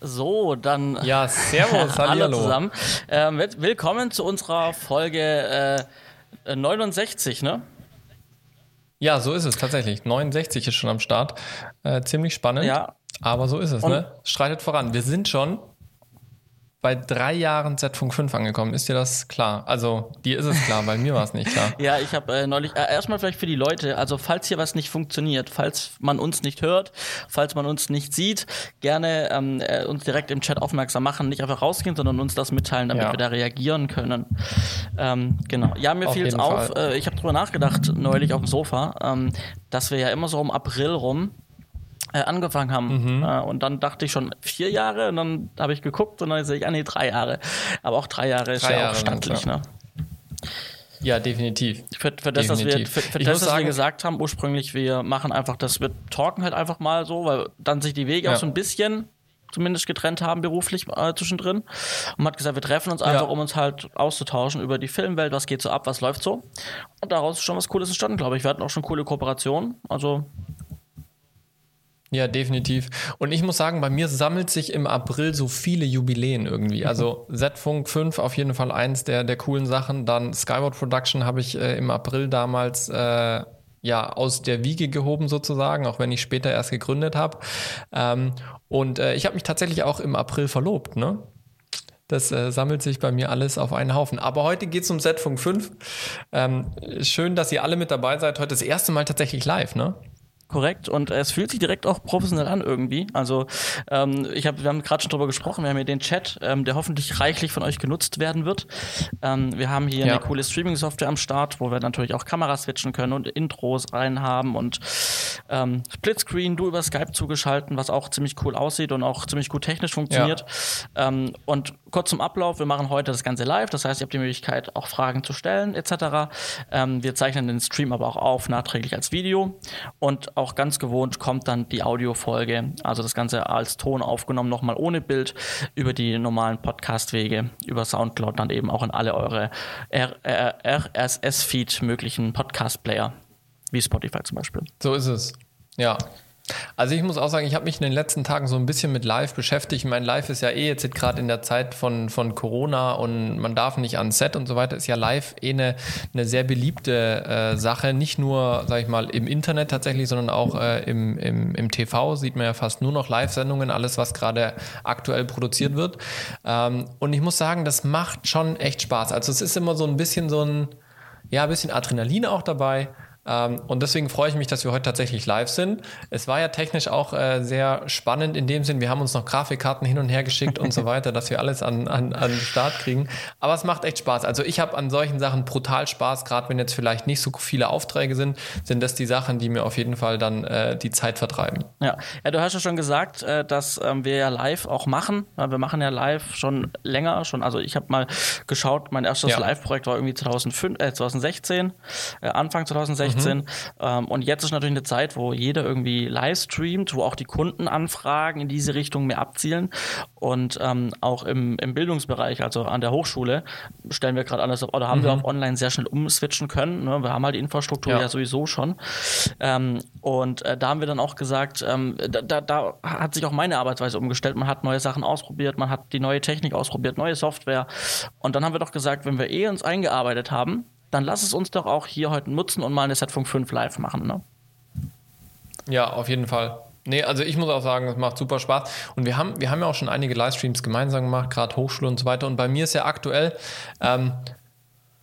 So, dann. Ja, servus, hallo hallo zusammen. Ähm, willkommen zu unserer Folge äh, 69, ne? Ja, so ist es tatsächlich. 69 ist schon am Start. Äh, ziemlich spannend. Ja. Aber so ist es, Und- ne? Streitet voran. Wir sind schon bei drei Jahren Z-Funk 5 angekommen. Ist dir das klar? Also, dir ist es klar, bei mir war es nicht klar. Ja, ich habe äh, neulich, äh, erstmal vielleicht für die Leute, also falls hier was nicht funktioniert, falls man uns nicht hört, falls man uns nicht sieht, gerne ähm, äh, uns direkt im Chat aufmerksam machen, nicht einfach rausgehen, sondern uns das mitteilen, damit Ja. wir da reagieren können. Ähm, genau. Ja, mir Auf fiel es auf, Fall. äh, ich habe drüber nachgedacht, neulich auf dem Sofa, ähm, dass wir ja immer so um April rum äh, angefangen haben. Mhm. Äh, und dann dachte ich schon vier Jahre und dann habe ich geguckt und dann sehe ich, ah nee, drei Jahre. Aber auch drei Jahre ist Drei ja Jahre auch stattlich, ja. ne? Ja, definitiv. Für, für das, dass wir, Definitiv. für, für das, was wir gesagt haben, ursprünglich, wir machen einfach das, wir talken halt einfach mal so, weil dann sich die Wege Ja. auch so ein bisschen zumindest getrennt haben beruflich äh, zwischendrin. Und man hat gesagt, wir treffen uns einfach, Ja. um uns halt auszutauschen über die Filmwelt, was geht so ab, was läuft so. Und daraus ist schon was Cooles entstanden, glaube ich. Wir hatten auch schon coole Kooperationen. Also, Ja, definitiv. Und ich muss sagen, bei mir sammelt sich im April so viele Jubiläen irgendwie. Also Z-Funk 5 auf jeden Fall eins der, der coolen Sachen. Dann Skyward Production habe ich äh, im April damals äh, ja aus der Wiege gehoben sozusagen, auch wenn ich später erst gegründet habe. Ähm, und äh, ich habe mich tatsächlich auch im April verlobt, ne? Das äh, sammelt sich bei mir alles auf einen Haufen. Aber heute geht's um Z-Funk 5. Ähm, schön, dass ihr alle mit dabei seid. Heute das erste Mal tatsächlich live, ne? Korrekt und es fühlt sich direkt auch professionell an irgendwie. Also ähm, ich hab, wir haben gerade schon drüber gesprochen, wir haben hier den Chat, ähm, der hoffentlich reichlich von euch genutzt werden wird. Ähm, wir haben hier Ja. eine coole Streaming-Software am Start, wo wir natürlich auch Kameras switchen können und Intros rein haben und ähm, Splitscreen, du über Skype zugeschalten, was auch ziemlich cool aussieht und auch ziemlich gut technisch funktioniert. Ähm, und kurz zum Ablauf, wir machen heute das Ganze live, das heißt, ihr habt die Möglichkeit, auch Fragen zu stellen etc. Ähm, wir zeichnen den Stream aber auch auf, nachträglich als Video und auch ganz gewohnt kommt dann die Audiofolge, also das Ganze als Ton aufgenommen, nochmal ohne Bild, über die normalen Podcast-Wege, über Soundcloud dann eben auch in alle eure RSS-Feed möglichen Podcast-Player, wie Spotify zum Beispiel. So ist es. Ja. Also ich muss auch sagen, ich habe mich in den letzten Tagen so ein bisschen mit Live beschäftigt. Mein Live ist ja eh jetzt gerade in der Zeit von, von Corona und man darf nicht ans Set und so weiter. Ist ja Live eh eine, eine sehr beliebte äh, Sache. Nicht nur, sag ich mal, im Internet tatsächlich, sondern auch äh, im, im, im TV sieht man ja fast nur noch Live-Sendungen, alles, was gerade aktuell produziert wird. Ähm, und ich muss sagen, das macht schon echt Spaß. Also es ist immer so ein bisschen so ein, ja, ein bisschen Adrenalin auch dabei. Ähm, und deswegen freue ich mich, dass wir heute tatsächlich live sind. Es war ja technisch auch äh, sehr spannend in dem Sinn, wir haben uns noch Grafikkarten hin und her geschickt und so weiter, dass wir alles an, an, an den Start kriegen. Aber es macht echt Spaß. Also ich habe an solchen Sachen brutal Spaß, gerade wenn jetzt vielleicht nicht so viele Aufträge sind, sind das die Sachen, die mir auf jeden Fall dann äh, die Zeit vertreiben. Ja, ja du hast ja schon gesagt, äh, dass ähm, wir ja live auch machen. Ja, wir machen ja live schon länger, schon. Also ich habe mal geschaut, mein erstes Ja. Live-Projekt war irgendwie 2005, äh, 2016, äh, Anfang 2016. Ähm, und jetzt ist natürlich eine Zeit, wo jeder irgendwie live streamt, wo auch die Kundenanfragen in diese Richtung mehr abzielen. Und ähm, auch im, im Bildungsbereich, also an der Hochschule, stellen wir gerade alles auf, oder haben wir auf online sehr schnell umswitchen können. Ne? Wir haben halt die Infrastruktur Ja. ja sowieso schon. Ähm, und äh, da haben wir dann auch gesagt, ähm, da, da, da hat sich auch meine Arbeitsweise umgestellt. Man hat neue Sachen ausprobiert, man hat die neue Technik ausprobiert, neue Software. Und dann haben wir doch gesagt, wenn wir eh uns eingearbeitet haben, dann lass es uns doch auch hier heute nutzen und mal eine Setfunk 5 live machen. Ne? Ja, auf jeden Fall. Nee, also ich muss auch sagen, es macht super Spaß. Und wir haben, wir haben ja auch schon einige Livestreams gemeinsam gemacht, gerade Hochschule und so weiter. Und bei mir ist ja aktuell, ähm,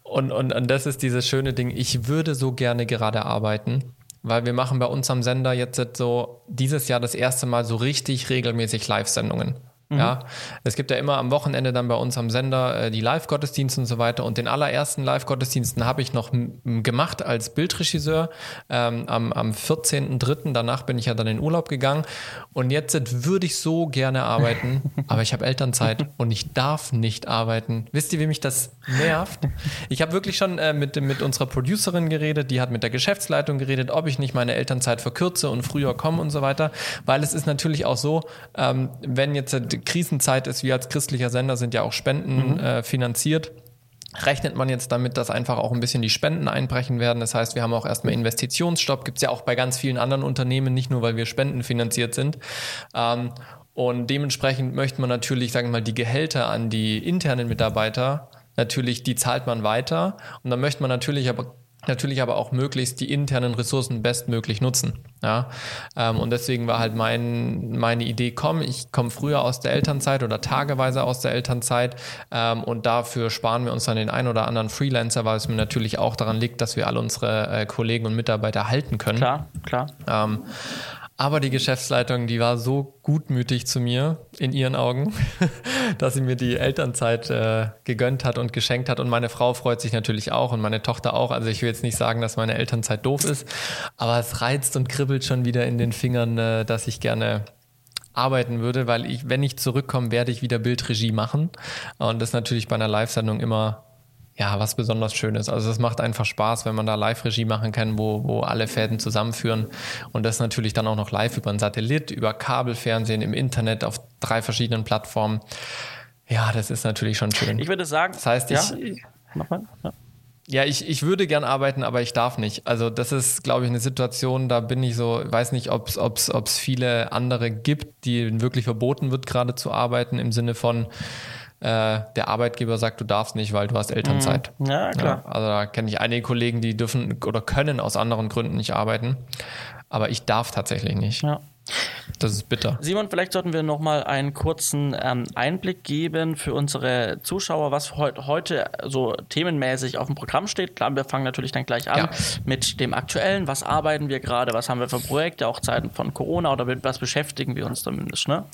und, und, und das ist dieses schöne Ding, ich würde so gerne gerade arbeiten, weil wir machen bei uns am Sender jetzt so dieses Jahr das erste Mal so richtig regelmäßig Live-Sendungen. Ja, es gibt ja immer am Wochenende dann bei uns am Sender äh, die Live-Gottesdienste und so weiter. Und den allerersten Live-Gottesdiensten habe ich noch gemacht als Bildregisseur ähm, am, am 14.03. Danach bin ich ja dann in Urlaub gegangen. Und jetzt würde ich so gerne arbeiten, aber ich habe Elternzeit und ich darf nicht arbeiten. Wisst ihr, wie mich das nervt? Ich habe wirklich schon äh, mit, mit unserer Producerin geredet, die hat mit der Geschäftsleitung geredet, ob ich nicht meine Elternzeit verkürze und früher komme und so weiter. Weil es ist natürlich auch so, ähm, wenn jetzt die Krisenzeit ist, wir als christlicher Sender sind ja auch Spenden äh, finanziert. Rechnet man jetzt damit, dass einfach auch ein bisschen die Spenden einbrechen werden? Das heißt, wir haben auch erstmal Investitionsstopp. Gibt es ja auch bei ganz vielen anderen Unternehmen, nicht nur weil wir spendenfinanziert sind. Ähm, Und dementsprechend möchte man natürlich, sagen wir mal, die Gehälter an die internen Mitarbeiter, natürlich, die zahlt man weiter. Und dann möchte man natürlich aber natürlich aber auch möglichst die internen Ressourcen bestmöglich nutzen. Ja? Ähm, und deswegen war halt mein, meine Idee, komm, ich komme früher aus der Elternzeit oder tageweise aus der Elternzeit ähm, und dafür sparen wir uns dann den ein oder anderen Freelancer, weil es mir natürlich auch daran liegt, dass wir alle unsere äh, Kollegen und Mitarbeiter halten können. Klar, klar. Ähm, aber die Geschäftsleitung, die war so gutmütig zu mir in ihren Augen, dass sie mir die Elternzeit äh, gegönnt hat und geschenkt hat. Und meine Frau freut sich natürlich auch und meine Tochter auch. Also ich will jetzt nicht sagen, dass meine Elternzeit doof ist, aber es reizt und kribbelt schon wieder in den Fingern, äh, dass ich gerne arbeiten würde, weil ich, wenn ich zurückkomme, werde ich wieder Bildregie machen. Und das ist natürlich bei einer Live-Sendung immer ja, was besonders Schönes. Also es macht einfach Spaß, wenn man da Live-Regie machen kann, wo, wo alle Fäden zusammenführen und das natürlich dann auch noch live über ein Satellit, über Kabelfernsehen, im Internet, auf drei verschiedenen Plattformen. Ja, das ist natürlich schon schön. Ich würde sagen, das heißt, ich, ja, nochmal, ja. Ja, ich, ich würde gern arbeiten, aber ich darf nicht. Also das ist, glaube ich, eine Situation, da bin ich so, weiß nicht, ob es ob's, ob's viele andere gibt, die wirklich verboten wird, gerade zu arbeiten, im Sinne von, äh, der Arbeitgeber sagt, du darfst nicht, weil du hast Elternzeit. Mhm. Ja, klar. Ja, also da kenne ich einige Kollegen, die dürfen oder können aus anderen Gründen nicht arbeiten. Aber ich darf tatsächlich nicht. Ja. Das ist bitter. Simon, vielleicht sollten wir noch mal einen kurzen ähm, Einblick geben für unsere Zuschauer, was heut, heute so themenmäßig auf dem Programm steht. Klar, wir fangen natürlich dann gleich an ja. mit dem Aktuellen. Was arbeiten wir gerade? Was haben wir für Projekte? Auch Zeiten von Corona oder mit was beschäftigen wir uns zumindest? Ne?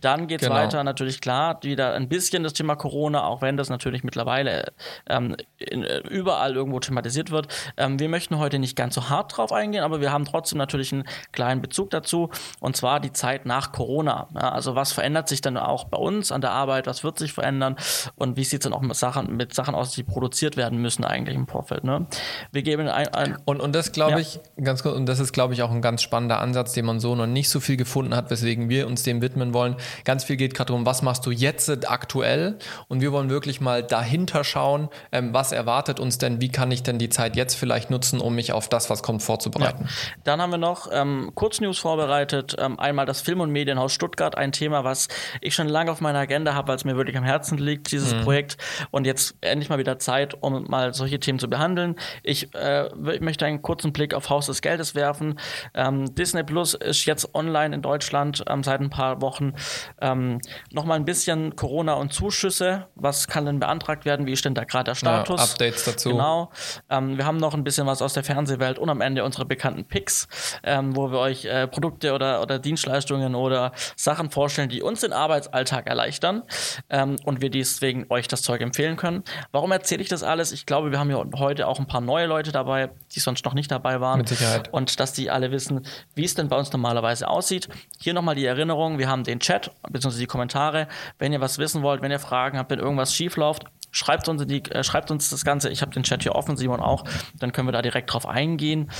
Dann geht es genau. weiter natürlich klar wieder ein bisschen das Thema Corona, auch wenn das natürlich mittlerweile ähm, in, überall irgendwo thematisiert wird. Ähm, wir möchten heute nicht ganz so hart drauf eingehen, aber wir haben trotzdem natürlich einen kleinen Bezug dazu. Und zwar die Zeit nach Corona. Ja, also was verändert sich dann auch bei uns an der Arbeit? Was wird sich verändern? Und wie sieht es dann auch mit Sachen, mit Sachen aus, die produziert werden müssen eigentlich im Vorfeld? Ne? Wir geben ein, ein und, und das glaube ja. ich, ganz kurz, und das ist, glaube ich, auch ein ganz spannender Ansatz, den man so noch nicht so viel gefunden hat, weswegen wir uns dem widmen wollen. Ganz viel geht gerade darum, was machst du jetzt aktuell? Und wir wollen wirklich mal dahinter schauen, ähm, was erwartet uns denn, wie kann ich denn die Zeit jetzt vielleicht nutzen, um mich auf das, was kommt, vorzubereiten. Ja. Dann haben wir noch ähm, Kurznews vorbereitet, ähm, einmal das Film- und Medienhaus Stuttgart, ein Thema, was ich schon lange auf meiner Agenda habe, weil es mir wirklich am Herzen liegt, dieses mhm. Projekt. Und jetzt endlich mal wieder Zeit, um mal solche Themen zu behandeln. Ich äh, möchte einen kurzen Blick auf Haus des Geldes werfen. Ähm, Disney Plus ist jetzt online in Deutschland ähm, seit ein paar Wochen. Ähm, Nochmal ein bisschen Corona und Zuschüsse. Was kann denn beantragt werden? Wie ist denn da gerade der Status? Ja, Updates dazu. Genau. Ähm, wir haben noch ein bisschen was aus der Fernsehwelt und am Ende unsere bekannten Picks, ähm, wo wir euch äh, Produkte oder, oder Dienstleistungen oder Sachen vorstellen, die uns den Arbeitsalltag erleichtern ähm, und wir deswegen euch das Zeug empfehlen können. Warum erzähle ich das alles? Ich glaube, wir haben ja heute auch ein paar neue Leute dabei, die sonst noch nicht dabei waren. Mit Sicherheit. Und dass die alle wissen, wie es denn bei uns normalerweise aussieht. Hier nochmal die Erinnerung, wir haben den Chat bzw. die Kommentare. Wenn ihr was wissen wollt, wenn ihr Fragen habt, wenn irgendwas schief läuft, Schreibt uns, die, äh, schreibt uns das Ganze. Ich habe den Chat hier offen, Simon auch. Dann können wir da direkt drauf eingehen.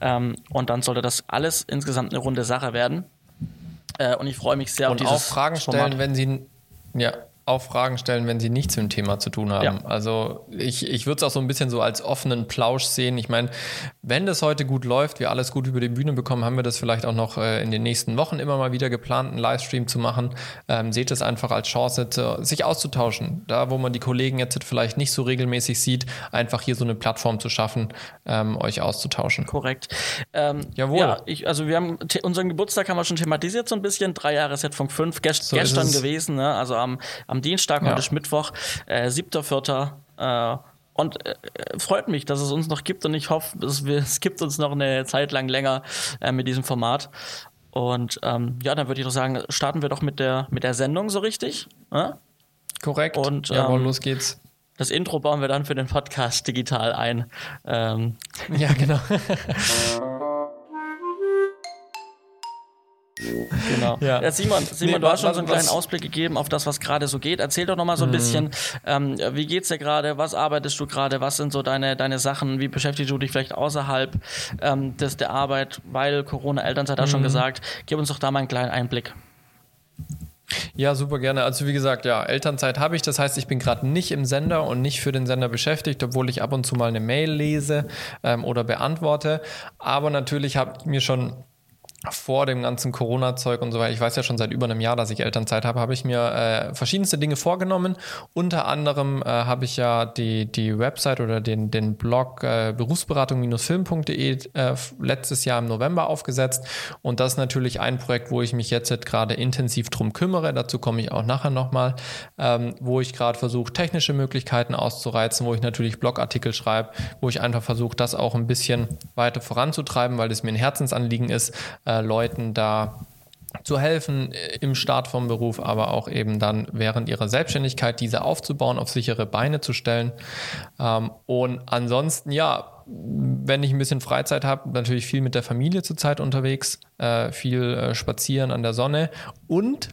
Ähm, und dann sollte das alles insgesamt eine runde Sache werden. Äh, und ich freue mich sehr und auf dieses auch Fragen stellen, Format. wenn Sie ja, auch Fragen stellen, wenn sie nichts mit dem Thema zu tun haben. Ja. Also ich, ich würde es auch so ein bisschen so als offenen Plausch sehen. Ich meine, wenn das heute gut läuft, wir alles gut über die Bühne bekommen, haben wir das vielleicht auch noch äh, in den nächsten Wochen immer mal wieder geplant, einen Livestream zu machen. Ähm, seht es einfach als Chance, zu, sich auszutauschen. Da, wo man die Kollegen jetzt vielleicht nicht so regelmäßig sieht, einfach hier so eine Plattform zu schaffen, ähm, euch auszutauschen. Korrekt. Ähm, Jawohl. Ja, ich, also wir haben unseren Geburtstag haben wir schon thematisiert so ein bisschen. Drei Jahre Setfunk 5 gest so gestern gewesen, ne? also am, am am Dienstag, ja. heute ist Mittwoch, äh, 7.4. Äh, und äh, freut mich, dass es uns noch gibt und ich hoffe, es, es gibt uns noch eine Zeit lang länger äh, mit diesem Format. Und ähm, ja, dann würde ich doch sagen, starten wir doch mit der, mit der Sendung so richtig. Äh? Korrekt. Und ähm, los geht's. Das Intro bauen wir dann für den Podcast digital ein. Ähm. Ja, genau. Genau. Ja. ja Simon, Simon nee, du hast schon so einen kleinen Ausblick gegeben auf das, was gerade so geht. Erzähl doch noch mal so ein mhm. bisschen, ähm, wie geht's dir gerade? Was arbeitest du gerade? Was sind so deine, deine Sachen? Wie beschäftigst du dich vielleicht außerhalb ähm, des, der Arbeit? Weil Corona, Elternzeit, mhm. hat schon gesagt. Gib uns doch da mal einen kleinen Einblick. Ja, super gerne. Also wie gesagt, ja, Elternzeit habe ich. Das heißt, ich bin gerade nicht im Sender und nicht für den Sender beschäftigt, obwohl ich ab und zu mal eine Mail lese ähm, oder beantworte. Aber natürlich habe ich mir schon vor dem ganzen Corona-Zeug und so weiter, ich weiß ja schon seit über einem Jahr, dass ich Elternzeit habe, habe ich mir äh, verschiedenste Dinge vorgenommen. Unter anderem äh, habe ich ja die, die Website oder den, den Blog äh, berufsberatung-film.de äh, letztes Jahr im November aufgesetzt. Und das ist natürlich ein Projekt, wo ich mich jetzt gerade intensiv drum kümmere. Dazu komme ich auch nachher nochmal, ähm, wo ich gerade versuche, technische Möglichkeiten auszureizen, wo ich natürlich Blogartikel schreibe, wo ich einfach versuche, das auch ein bisschen weiter voranzutreiben, weil es mir ein Herzensanliegen ist äh, Leuten da zu helfen im Start vom Beruf, aber auch eben dann während ihrer Selbstständigkeit diese aufzubauen, auf sichere Beine zu stellen. Ähm, und ansonsten, ja, wenn ich ein bisschen Freizeit habe, natürlich viel mit der Familie zurzeit unterwegs, äh, viel äh, spazieren an der Sonne und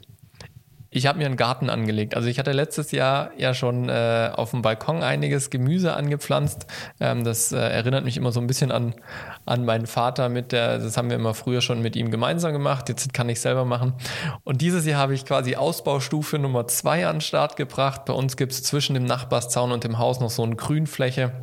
ich habe mir einen Garten angelegt. Also ich hatte letztes Jahr ja schon äh, auf dem Balkon einiges Gemüse angepflanzt. Ähm, das äh, erinnert mich immer so ein bisschen an, an meinen Vater mit der, das haben wir immer früher schon mit ihm gemeinsam gemacht. Jetzt kann ich selber machen. Und dieses Jahr habe ich quasi Ausbaustufe Nummer zwei an den Start gebracht. Bei uns gibt es zwischen dem Nachbarszaun und dem Haus noch so eine Grünfläche.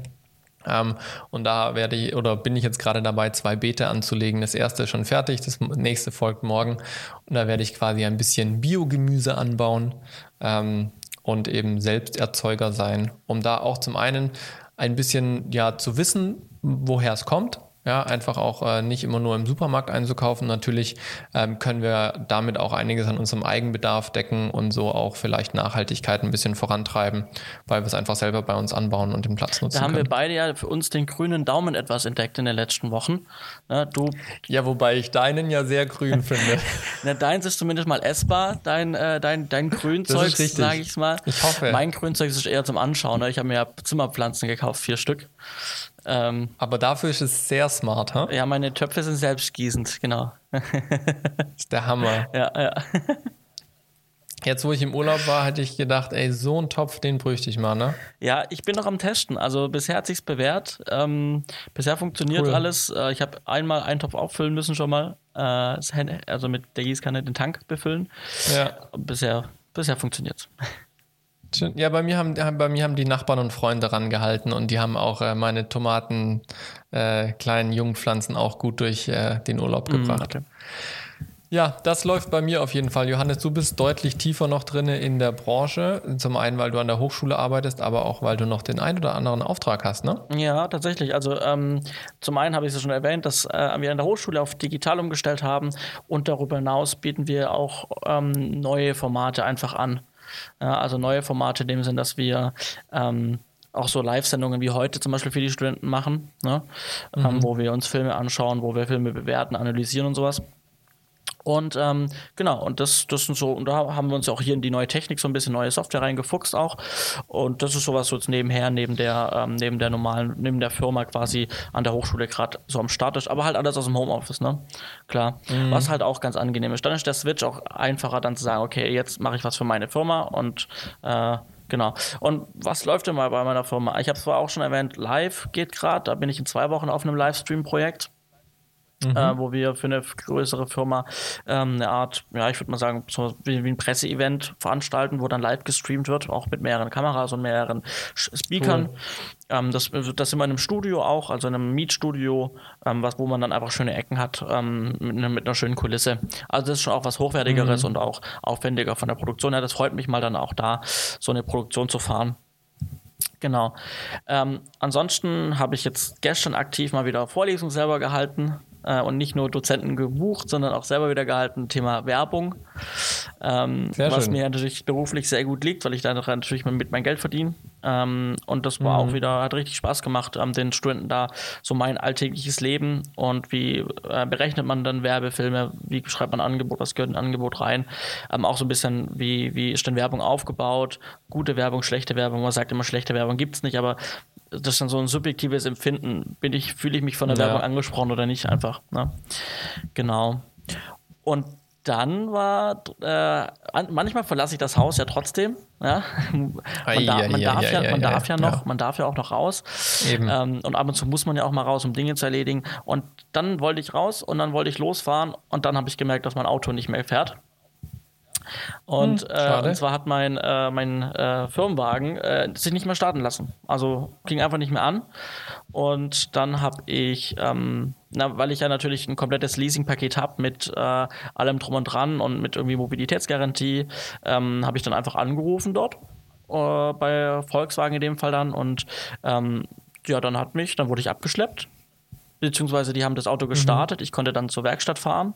Ähm, und da werde ich oder bin ich jetzt gerade dabei, zwei Beete anzulegen. Das erste ist schon fertig, das nächste folgt morgen. Und da werde ich quasi ein bisschen Biogemüse anbauen ähm, und eben Selbsterzeuger sein, um da auch zum einen ein bisschen ja zu wissen, woher es kommt ja, einfach auch äh, nicht immer nur im Supermarkt einzukaufen. Natürlich ähm, können wir damit auch einiges an unserem Eigenbedarf decken und so auch vielleicht Nachhaltigkeit ein bisschen vorantreiben, weil wir es einfach selber bei uns anbauen und den Platz nutzen. Da haben können. wir beide ja für uns den grünen Daumen etwas entdeckt in den letzten Wochen. Na, du ja, wobei ich deinen ja sehr grün finde. Na, deins ist zumindest mal essbar, dein, äh, dein, dein Grünzeug, sage ich mal. Ich hoffe. Mein Grünzeug ist eher zum Anschauen. Ne? Ich habe mir ja Zimmerpflanzen gekauft, vier Stück. Ähm, Aber dafür ist es sehr smart, ha? Ja, meine Töpfe sind selbstgießend, genau. ist der Hammer. Ja, ja. Jetzt, wo ich im Urlaub war, hätte ich gedacht, ey, so ein Topf, den bräuchte ich mal, ne? Ja, ich bin noch am Testen. Also bisher hat sich's bewährt. Ähm, bisher funktioniert cool. alles. Äh, ich habe einmal einen Topf auffüllen müssen schon mal. Äh, also mit der Gießkanne den Tank befüllen. Ja. Bisher, bisher funktioniert's. Ja, bei mir haben, bei mir haben die Nachbarn und Freunde rangehalten und die haben auch äh, meine Tomaten, äh, kleinen Jungpflanzen auch gut durch äh, den Urlaub mm, gebracht. Okay. Ja, das läuft bei mir auf jeden Fall. Johannes, du bist deutlich tiefer noch drin in der Branche. Zum einen, weil du an der Hochschule arbeitest, aber auch, weil du noch den ein oder anderen Auftrag hast, ne? Ja, tatsächlich. Also ähm, zum einen habe ich es schon erwähnt, dass äh, wir an der Hochschule auf digital umgestellt haben und darüber hinaus bieten wir auch ähm, neue Formate einfach an. Ja, also neue Formate in dem Sinn, dass wir ähm, auch so Live-Sendungen wie heute zum Beispiel für die Studenten machen, ne? Ähm, mhm. ähm, wo wir uns Filme anschauen, wo wir Filme bewerten, analysieren und sowas. Und ähm, genau, und das, das sind so, und da haben wir uns auch hier in die neue Technik so ein bisschen neue Software reingefuchst auch. Und das ist sowas so jetzt nebenher, neben der, ähm, neben der normalen, neben der Firma quasi an der Hochschule gerade so am Start ist, aber halt alles aus dem Homeoffice, ne? Klar. Mhm. Was halt auch ganz angenehm ist. Dann ist der Switch auch einfacher, dann zu sagen, okay, jetzt mache ich was für meine Firma und äh, Genau. Und was läuft denn mal bei meiner Firma? Ich habe es zwar auch schon erwähnt, live geht gerade. Da bin ich in zwei Wochen auf einem Livestream-Projekt mhm. äh, wo wir für eine größere Firma ähm, eine Art, ja, ich würde mal sagen, so wie, wie ein Presseevent veranstalten, wo dann live gestreamt wird, auch mit mehreren Kameras und mehreren Speakern. Cool. Ähm, das, das sind wir in einem Studio auch, also in einem Mietstudio, ähm, was, wo man dann einfach schöne Ecken hat ähm, mit, mit, einer schönen Kulisse. Also das ist schon auch was Hochwertigeres mhm. und auch aufwendiger von der Produktion her. Das freut mich mal dann auch da, so eine Produktion zu fahren. Genau. Ähm, ansonsten habe ich jetzt gestern aktiv mal wieder Vorlesungen selber gehalten und nicht nur Dozenten gebucht, sondern auch selber wieder gehalten. Thema Werbung, ähm, was schön. mir natürlich beruflich sehr gut liegt, weil ich da natürlich mit mein Geld verdiene. Ähm, und das war mhm. auch wieder, hat richtig Spaß gemacht, ähm, den Studenten da so mein alltägliches Leben und wie äh, berechnet man dann Werbefilme, wie schreibt man ein Angebot, was gehört in ein Angebot rein. Ähm, auch so ein bisschen, wie, wie ist denn Werbung aufgebaut, gute Werbung, schlechte Werbung. Man sagt immer, schlechte Werbung gibt es nicht, aber das ist dann so ein subjektives Empfinden. Bin ich, fühle ich mich von der ja. Werbung angesprochen oder nicht einfach. Ne? Genau. Und dann war, äh, manchmal verlasse ich das Haus ja trotzdem. Ja? Man, darf, man darf ja, man darf ja noch, man darf ja auch noch raus. Ähm, und ab und zu muss man ja auch mal raus, um Dinge zu erledigen. Und dann wollte ich raus und dann wollte ich losfahren und dann habe ich gemerkt, dass mein Auto nicht mehr fährt. Und, hm, äh, und zwar hat mein, äh, mein äh, Firmenwagen äh, sich nicht mehr starten lassen. Also ging einfach nicht mehr an. Und dann habe ich, ähm, na, weil ich ja natürlich ein komplettes Leasing-Paket habe mit äh, allem drum und dran und mit irgendwie Mobilitätsgarantie, ähm, habe ich dann einfach angerufen dort äh, bei Volkswagen in dem Fall dann und ähm, ja, dann hat mich, dann wurde ich abgeschleppt beziehungsweise die haben das Auto mhm. gestartet. Mhm. Ich konnte dann zur Werkstatt fahren.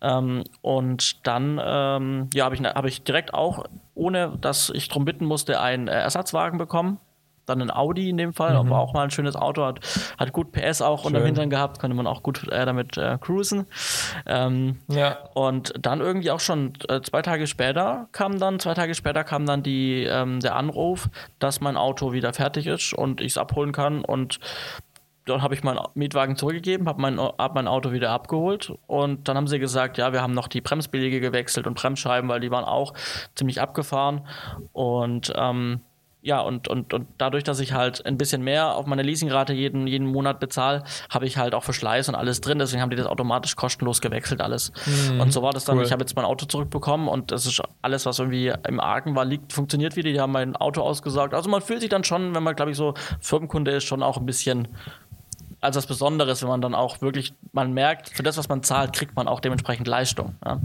Ähm, und dann ähm, ja, habe ich, hab ich direkt auch, ohne dass ich darum bitten musste, einen äh, Ersatzwagen bekommen. Dann ein Audi in dem Fall, mhm. aber auch mal ein schönes Auto, hat, hat gut PS auch Schön. unterm Hintern gehabt, konnte man auch gut äh, damit äh, cruisen. Ähm, ja. Und dann irgendwie auch schon äh, zwei Tage später kam dann, zwei Tage später kam dann die, ähm, der Anruf, dass mein Auto wieder fertig ist und ich es abholen kann. Und dann habe ich meinen Mietwagen zurückgegeben, habe mein, hab mein Auto wieder abgeholt und dann haben sie gesagt, ja, wir haben noch die Bremsbeläge gewechselt und Bremsscheiben, weil die waren auch ziemlich abgefahren und ähm, ja, und, und, und dadurch, dass ich halt ein bisschen mehr auf meine Leasingrate jeden, jeden Monat bezahle, habe ich halt auch Verschleiß und alles drin. Deswegen haben die das automatisch kostenlos gewechselt, alles. Mhm, und so war das dann. Cool. Ich habe jetzt mein Auto zurückbekommen und das ist alles, was irgendwie im Argen war, liegt, funktioniert wieder. Die haben mein Auto ausgesagt. Also man fühlt sich dann schon, wenn man, glaube ich, so Firmenkunde ist, schon auch ein bisschen als was Besonderes, wenn man dann auch wirklich, man merkt, für das, was man zahlt, kriegt man auch dementsprechend Leistung. Ja.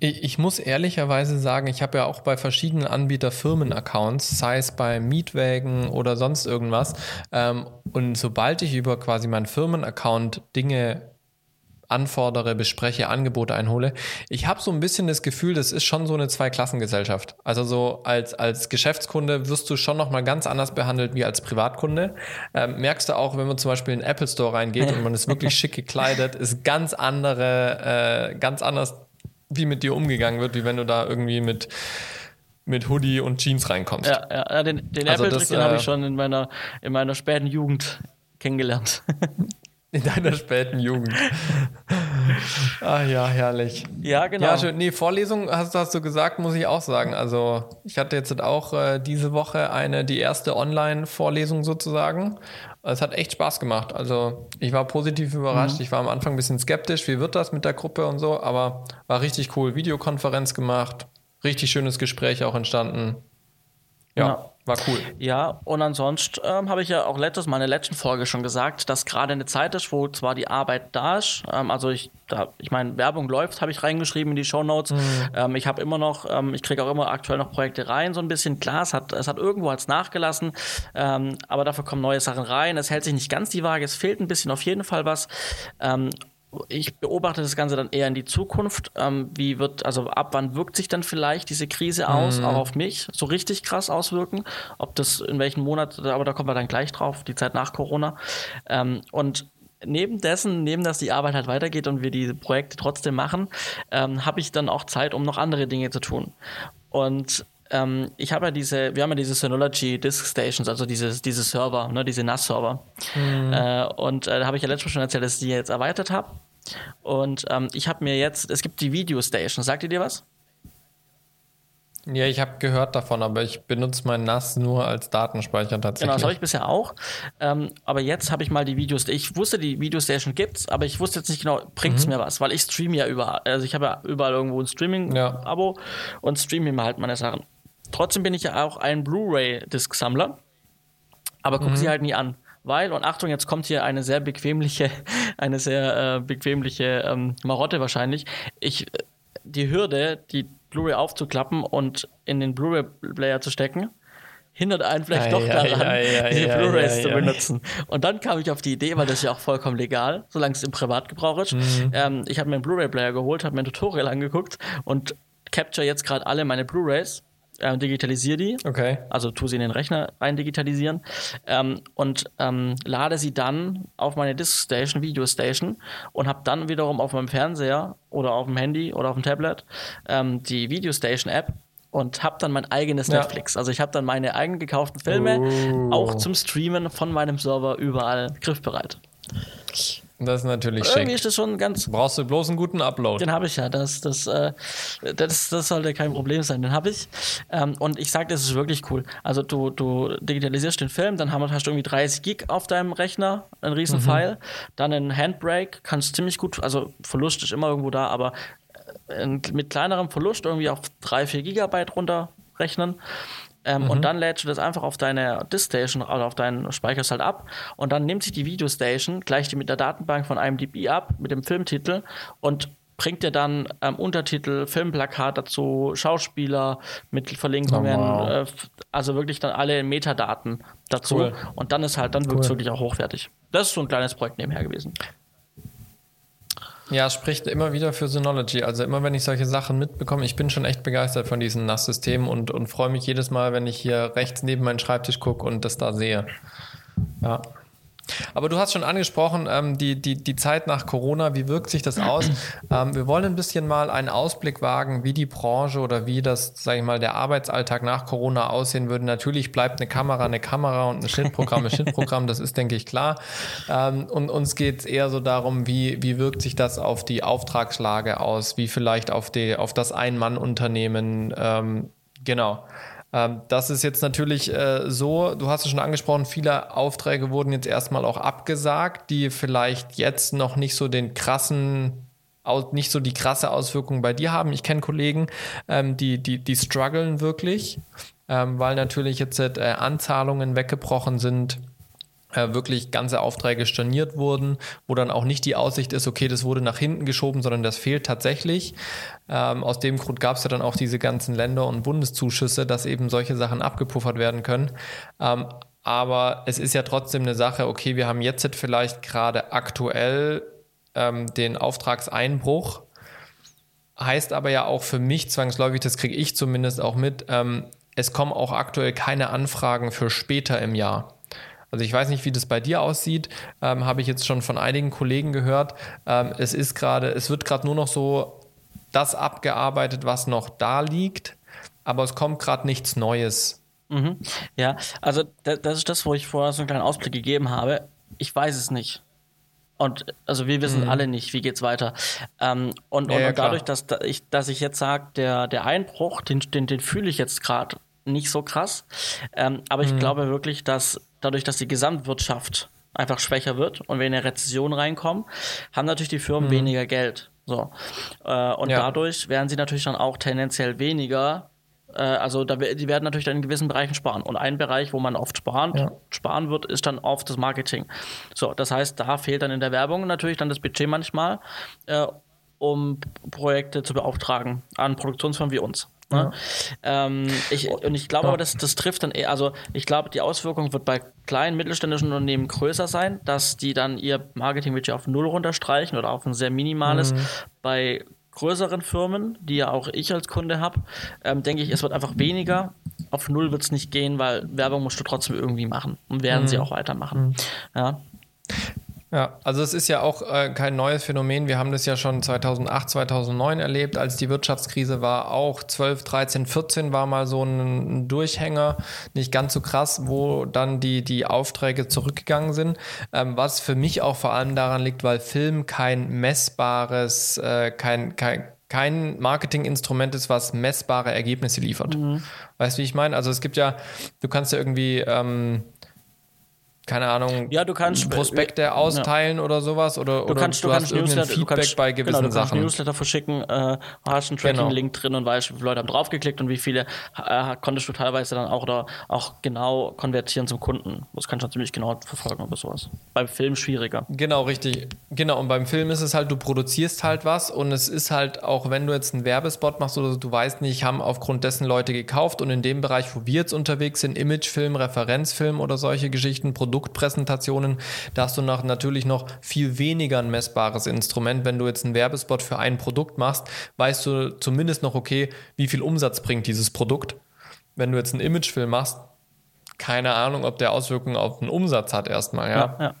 Ich muss ehrlicherweise sagen, ich habe ja auch bei verschiedenen Anbieter Firmenaccounts, sei es bei Mietwägen oder sonst irgendwas. Ähm, und sobald ich über quasi meinen Firmenaccount Dinge anfordere, bespreche, Angebote einhole. Ich habe so ein bisschen das Gefühl, das ist schon so eine Zweiklassengesellschaft. Also so als, als Geschäftskunde wirst du schon nochmal ganz anders behandelt wie als Privatkunde. Ähm, merkst du auch, wenn man zum Beispiel in den Apple Store reingeht und man ist wirklich schick gekleidet, ist ganz andere, äh, ganz anders, wie mit dir umgegangen wird, wie wenn du da irgendwie mit mit Hoodie und Jeans reinkommst. Ja, ja den, den also Apple-Trick, den äh, habe ich schon in meiner, in meiner späten Jugend kennengelernt. In deiner späten Jugend. ah ja, herrlich. Ja, genau. Ja, schön. Nee, Vorlesung hast, hast du gesagt, muss ich auch sagen. Also ich hatte jetzt auch äh, diese Woche eine, die erste Online-Vorlesung sozusagen. Es hat echt Spaß gemacht. Also ich war positiv überrascht. Mhm. Ich war am Anfang ein bisschen skeptisch, wie wird das mit der Gruppe und so, aber war richtig cool. Videokonferenz gemacht, richtig schönes Gespräch auch entstanden. ja. ja. War cool. Ja, und ansonsten ähm, habe ich ja auch letztes Mal in der letzten Folge schon gesagt, dass gerade eine Zeit ist, wo zwar die Arbeit da ist, ähm, also ich, da, ich meine, Werbung läuft, habe ich reingeschrieben in die Show Notes. Mhm. Ähm, ich habe immer noch, ähm, ich kriege auch immer aktuell noch Projekte rein, so ein bisschen. Klar, es hat, es hat irgendwo als nachgelassen, ähm, aber dafür kommen neue Sachen rein. Es hält sich nicht ganz die Waage, es fehlt ein bisschen auf jeden Fall was. Ich beobachte das Ganze dann eher in die Zukunft. Ähm, wie wird, also ab wann wirkt sich dann vielleicht diese Krise aus, mhm. auch auf mich, so richtig krass auswirken? Ob das in welchen Monat, aber da kommen wir dann gleich drauf, die Zeit nach Corona. Ähm, und neben dessen, neben dass die Arbeit halt weitergeht und wir diese Projekte trotzdem machen, ähm, habe ich dann auch Zeit, um noch andere Dinge zu tun. Und ähm, ich habe ja diese, wir haben ja diese Synology Disk Stations, also diese, diese Server, ne, diese NAS-Server. Mhm. Äh, und äh, da habe ich ja letztes Mal schon erzählt, dass ich die jetzt erweitert habe. Und ähm, ich habe mir jetzt, es gibt die Video Station. Sagt ihr dir was? Ja, ich habe gehört davon, aber ich benutze mein NAS nur als Datenspeicher tatsächlich. Genau, das habe ich bisher auch. Ähm, aber jetzt habe ich mal die Videos. Ich wusste, die Videostation gibt's, aber ich wusste jetzt nicht genau, bringt's mhm. mir was, weil ich streame ja überall. Also ich habe ja überall irgendwo ein Streaming-Abo ja. und streame mir halt meine Sachen. Trotzdem bin ich ja auch ein Blu-ray-Disc-Sammler, aber gucke mhm. sie halt nie an. Weil, und Achtung, jetzt kommt hier eine sehr bequemliche, eine sehr äh, bequemliche ähm, Marotte wahrscheinlich. Ich, die Hürde, die Blu-ray aufzuklappen und in den Blu-ray-Player zu stecken, hindert einen vielleicht doch daran, ei, diese Blu-rays zu benutzen. Und dann kam ich auf die Idee, weil das ist ja auch vollkommen legal, solange es im Privatgebrauch ist. Mhm. Ähm, ich habe mir einen Blu-ray-Player geholt, habe mir ein Tutorial angeguckt und capture jetzt gerade alle meine Blu-rays äh, digitalisiere die. Okay. Also tue sie in den Rechner rein digitalisieren ähm, und ähm, lade sie dann auf meine Diskstation, Videostation und habe dann wiederum auf meinem Fernseher oder auf dem Handy oder auf dem Tablet ähm, die Videostation App und habe dann mein eigenes ja. Netflix. Also ich habe dann meine eigen gekauften Filme oh. auch zum Streamen von meinem Server überall griffbereit. Das ist natürlich schick. Irgendwie ist das schon ganz. Brauchst du bloß einen guten Upload. Den habe ich ja. Das, das, äh, das, das sollte kein Problem sein. Den habe ich. Ähm, und ich sage, das ist wirklich cool. Also du, du digitalisierst den Film, dann hast du irgendwie 30 Gig auf deinem Rechner, ein riesen mhm. File, dann ein Handbrake, kannst ziemlich gut, also Verlust ist immer irgendwo da, aber mit kleinerem Verlust irgendwie auf 3, 4 Gigabyte runterrechnen. Ähm, mhm. Und dann lädst du das einfach auf deine Diskstation, also auf deinen Speicherst halt ab. Und dann nimmt sich die Videostation, gleicht die mit der Datenbank von IMDb ab, mit dem Filmtitel und bringt dir dann ähm, Untertitel, Filmplakat dazu, Schauspieler mit Verlinkungen, oh, wow. äh, also wirklich dann alle Metadaten dazu. Cool. Und dann ist halt, dann cool. es wirklich auch hochwertig. Das ist so ein kleines Projekt nebenher gewesen. Ja, spricht immer wieder für Synology. Also immer wenn ich solche Sachen mitbekomme, ich bin schon echt begeistert von diesen NAS-Systemen und, und freue mich jedes Mal, wenn ich hier rechts neben meinen Schreibtisch gucke und das da sehe. Ja. Aber du hast schon angesprochen, ähm, die, die, die Zeit nach Corona, wie wirkt sich das aus? Ähm, wir wollen ein bisschen mal einen Ausblick wagen, wie die Branche oder wie das, sage ich mal, der Arbeitsalltag nach Corona aussehen würde. Natürlich bleibt eine Kamera eine Kamera und ein Schnittprogramm ein Schnittprogramm, das ist, denke ich, klar. Ähm, und uns geht es eher so darum, wie, wie wirkt sich das auf die Auftragslage aus, wie vielleicht auf, die, auf das Ein-Mann-Unternehmen. Ähm, genau. Ähm, das ist jetzt natürlich äh, so, du hast es schon angesprochen, viele Aufträge wurden jetzt erstmal auch abgesagt, die vielleicht jetzt noch nicht so den krassen nicht so die krasse Auswirkung bei dir haben. Ich kenne Kollegen, ähm, die, die, die strugglen wirklich, ähm, weil natürlich jetzt äh, Anzahlungen weggebrochen sind äh, wirklich ganze Aufträge storniert wurden, wo dann auch nicht die Aussicht ist, okay, das wurde nach hinten geschoben, sondern das fehlt tatsächlich. Ähm, aus dem Grund gab es ja dann auch diese ganzen Länder- und Bundeszuschüsse, dass eben solche Sachen abgepuffert werden können. Ähm, aber es ist ja trotzdem eine Sache, okay, wir haben jetzt vielleicht gerade aktuell ähm, den Auftragseinbruch. Heißt aber ja auch für mich zwangsläufig, das kriege ich zumindest auch mit, ähm, es kommen auch aktuell keine Anfragen für später im Jahr. Also ich weiß nicht, wie das bei dir aussieht, ähm, habe ich jetzt schon von einigen Kollegen gehört. Ähm, es ist gerade, es wird gerade nur noch so das abgearbeitet, was noch da liegt, aber es kommt gerade nichts Neues. Mhm. Ja, also das ist das, wo ich vorher so einen kleinen Ausblick gegeben habe. Ich weiß es nicht. Und also wir wissen mhm. alle nicht, wie geht's weiter. Ähm, und, ja, und, und dadurch, dass ich, dass ich jetzt sage, der, der Einbruch, den, den, den fühle ich jetzt gerade nicht so krass. Ähm, aber ich mhm. glaube wirklich, dass dadurch, dass die Gesamtwirtschaft einfach schwächer wird und wir in eine Rezession reinkommen, haben natürlich die Firmen mhm. weniger Geld. So. Äh, und ja. dadurch werden sie natürlich dann auch tendenziell weniger äh, also da, die werden natürlich dann in gewissen Bereichen sparen. Und ein Bereich, wo man oft sparen, ja. sparen wird, ist dann oft das Marketing. So, das heißt, da fehlt dann in der Werbung natürlich dann das Budget manchmal, äh, um Projekte zu beauftragen an Produktionsfirmen wie uns. Ne? Ja. Ähm, ich, und ich glaube ja. aber, das, das trifft dann eher, also ich glaube, die Auswirkung wird bei kleinen mittelständischen Unternehmen größer sein, dass die dann ihr Marketingbudget auf null runterstreichen oder auf ein sehr minimales. Mhm. Bei größeren Firmen, die ja auch ich als Kunde habe, ähm, denke ich, es wird einfach weniger. Auf null wird es nicht gehen, weil Werbung musst du trotzdem irgendwie machen und werden mhm. sie auch weitermachen. Mhm. Ja. Ja, also es ist ja auch äh, kein neues Phänomen. Wir haben das ja schon 2008, 2009 erlebt, als die Wirtschaftskrise war. Auch 12, 13, 14 war mal so ein Durchhänger, nicht ganz so krass, wo dann die, die Aufträge zurückgegangen sind. Ähm, was für mich auch vor allem daran liegt, weil Film kein messbares, äh, kein, kein kein Marketinginstrument ist, was messbare Ergebnisse liefert. Mhm. Weißt du, wie ich meine? Also es gibt ja, du kannst ja irgendwie ähm, keine Ahnung, ja, du kannst Prospekte ja. austeilen oder sowas oder du, kannst, du, du kannst irgendein Feedback kannst, bei gewissen genau, du Sachen. Kannst Newsletter verschicken, äh, hast einen Tracking-Link genau. drin und weißt, wie viele Leute haben draufgeklickt und wie viele äh, konntest du teilweise dann auch oder auch genau konvertieren zum Kunden. Das kannst du ziemlich genau verfolgen oder sowas. Beim Film schwieriger. Genau, richtig. Genau, und beim Film ist es halt, du produzierst halt was und es ist halt auch, wenn du jetzt einen Werbespot machst oder du weißt nicht, haben aufgrund dessen Leute gekauft und in dem Bereich, wo wir jetzt unterwegs sind, Imagefilm, Referenzfilm oder solche Geschichten, Produktpräsentation Präsentationen, da hast du nach, natürlich noch viel weniger ein messbares Instrument. Wenn du jetzt einen Werbespot für ein Produkt machst, weißt du zumindest noch, okay, wie viel Umsatz bringt dieses Produkt. Wenn du jetzt einen Imagefilm machst, keine Ahnung, ob der Auswirkungen auf den Umsatz hat erstmal, ja. ja, ja.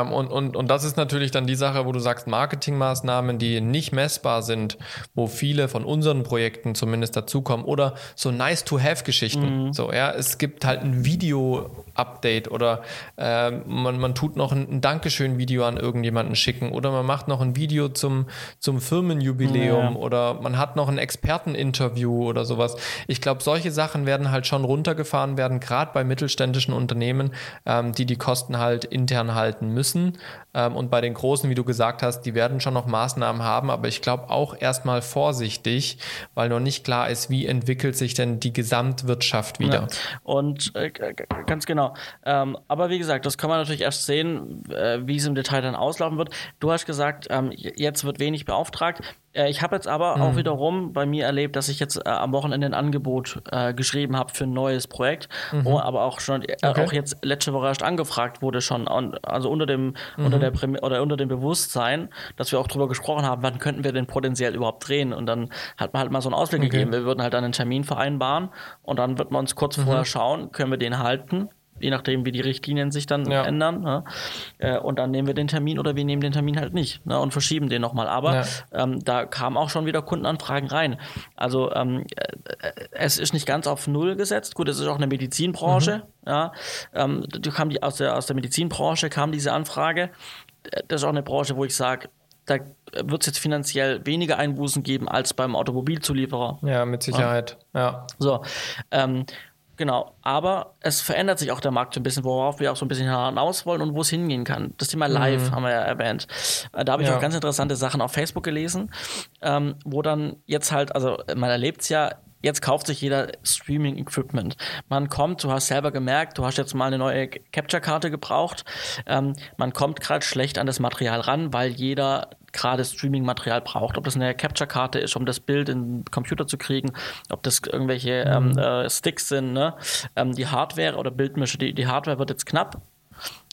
Ähm, und, und, und das ist natürlich dann die Sache, wo du sagst, Marketingmaßnahmen, die nicht messbar sind, wo viele von unseren Projekten zumindest dazukommen oder so nice to have Geschichten. Mhm. So, ja, es gibt halt ein Video Update oder äh, man, man tut noch ein, ein Dankeschön-Video an irgendjemanden schicken oder man macht noch ein Video zum, zum Firmenjubiläum ja. oder man hat noch ein Experteninterview oder sowas. Ich glaube, solche Sachen werden halt schon runtergefahren werden, gerade bei mittelständischen Unternehmen, ähm, die die Kosten halt intern halten müssen. Ähm, und bei den großen, wie du gesagt hast, die werden schon noch Maßnahmen haben, aber ich glaube auch erstmal vorsichtig, weil noch nicht klar ist, wie entwickelt sich denn die Gesamtwirtschaft wieder. Ja. Und äh, ganz genau. Ähm, aber wie gesagt, das kann man natürlich erst sehen, äh, wie es im Detail dann auslaufen wird. Du hast gesagt, ähm, jetzt wird wenig beauftragt. Äh, ich habe jetzt aber mhm. auch wiederum bei mir erlebt, dass ich jetzt äh, am Wochenende ein Angebot äh, geschrieben habe für ein neues Projekt, mhm. wo aber auch schon äh, okay. auch jetzt letzte Woche erst angefragt wurde schon, also unter dem mhm. unter der Prämi oder unter dem Bewusstsein, dass wir auch darüber gesprochen haben, wann könnten wir denn potenziell überhaupt drehen und dann hat man halt mal so einen Ausblick okay. gegeben. Wir würden halt dann einen Termin vereinbaren und dann wird man uns kurz mhm. vorher schauen, können wir den halten je nachdem, wie die Richtlinien sich dann ja. ändern. Ne? Äh, und dann nehmen wir den Termin oder wir nehmen den Termin halt nicht ne? und verschieben den nochmal. Aber ja. ähm, da kamen auch schon wieder Kundenanfragen rein. Also ähm, äh, es ist nicht ganz auf Null gesetzt. Gut, es ist auch eine Medizinbranche. Mhm. Ja? Ähm, kam die, aus, der, aus der Medizinbranche kam diese Anfrage. Das ist auch eine Branche, wo ich sage, da wird es jetzt finanziell weniger Einbußen geben als beim Automobilzulieferer. Ja, mit Sicherheit. Ja. ja. So. Ähm, Genau, aber es verändert sich auch der Markt ein bisschen, worauf wir auch so ein bisschen hinaus wollen und wo es hingehen kann. Das Thema Live mhm. haben wir ja erwähnt. Äh, da habe ich ja. auch ganz interessante Sachen auf Facebook gelesen, ähm, wo dann jetzt halt, also man erlebt es ja, jetzt kauft sich jeder Streaming-Equipment. Man kommt, du hast selber gemerkt, du hast jetzt mal eine neue Capture-Karte gebraucht. Ähm, man kommt gerade schlecht an das Material ran, weil jeder gerade Streaming-Material braucht. Ob das eine Capture-Karte ist, um das Bild in den Computer zu kriegen, ob das irgendwelche ähm, mhm. äh, Sticks sind, ne? Ähm, die Hardware oder Bildmische, die, die Hardware wird jetzt knapp.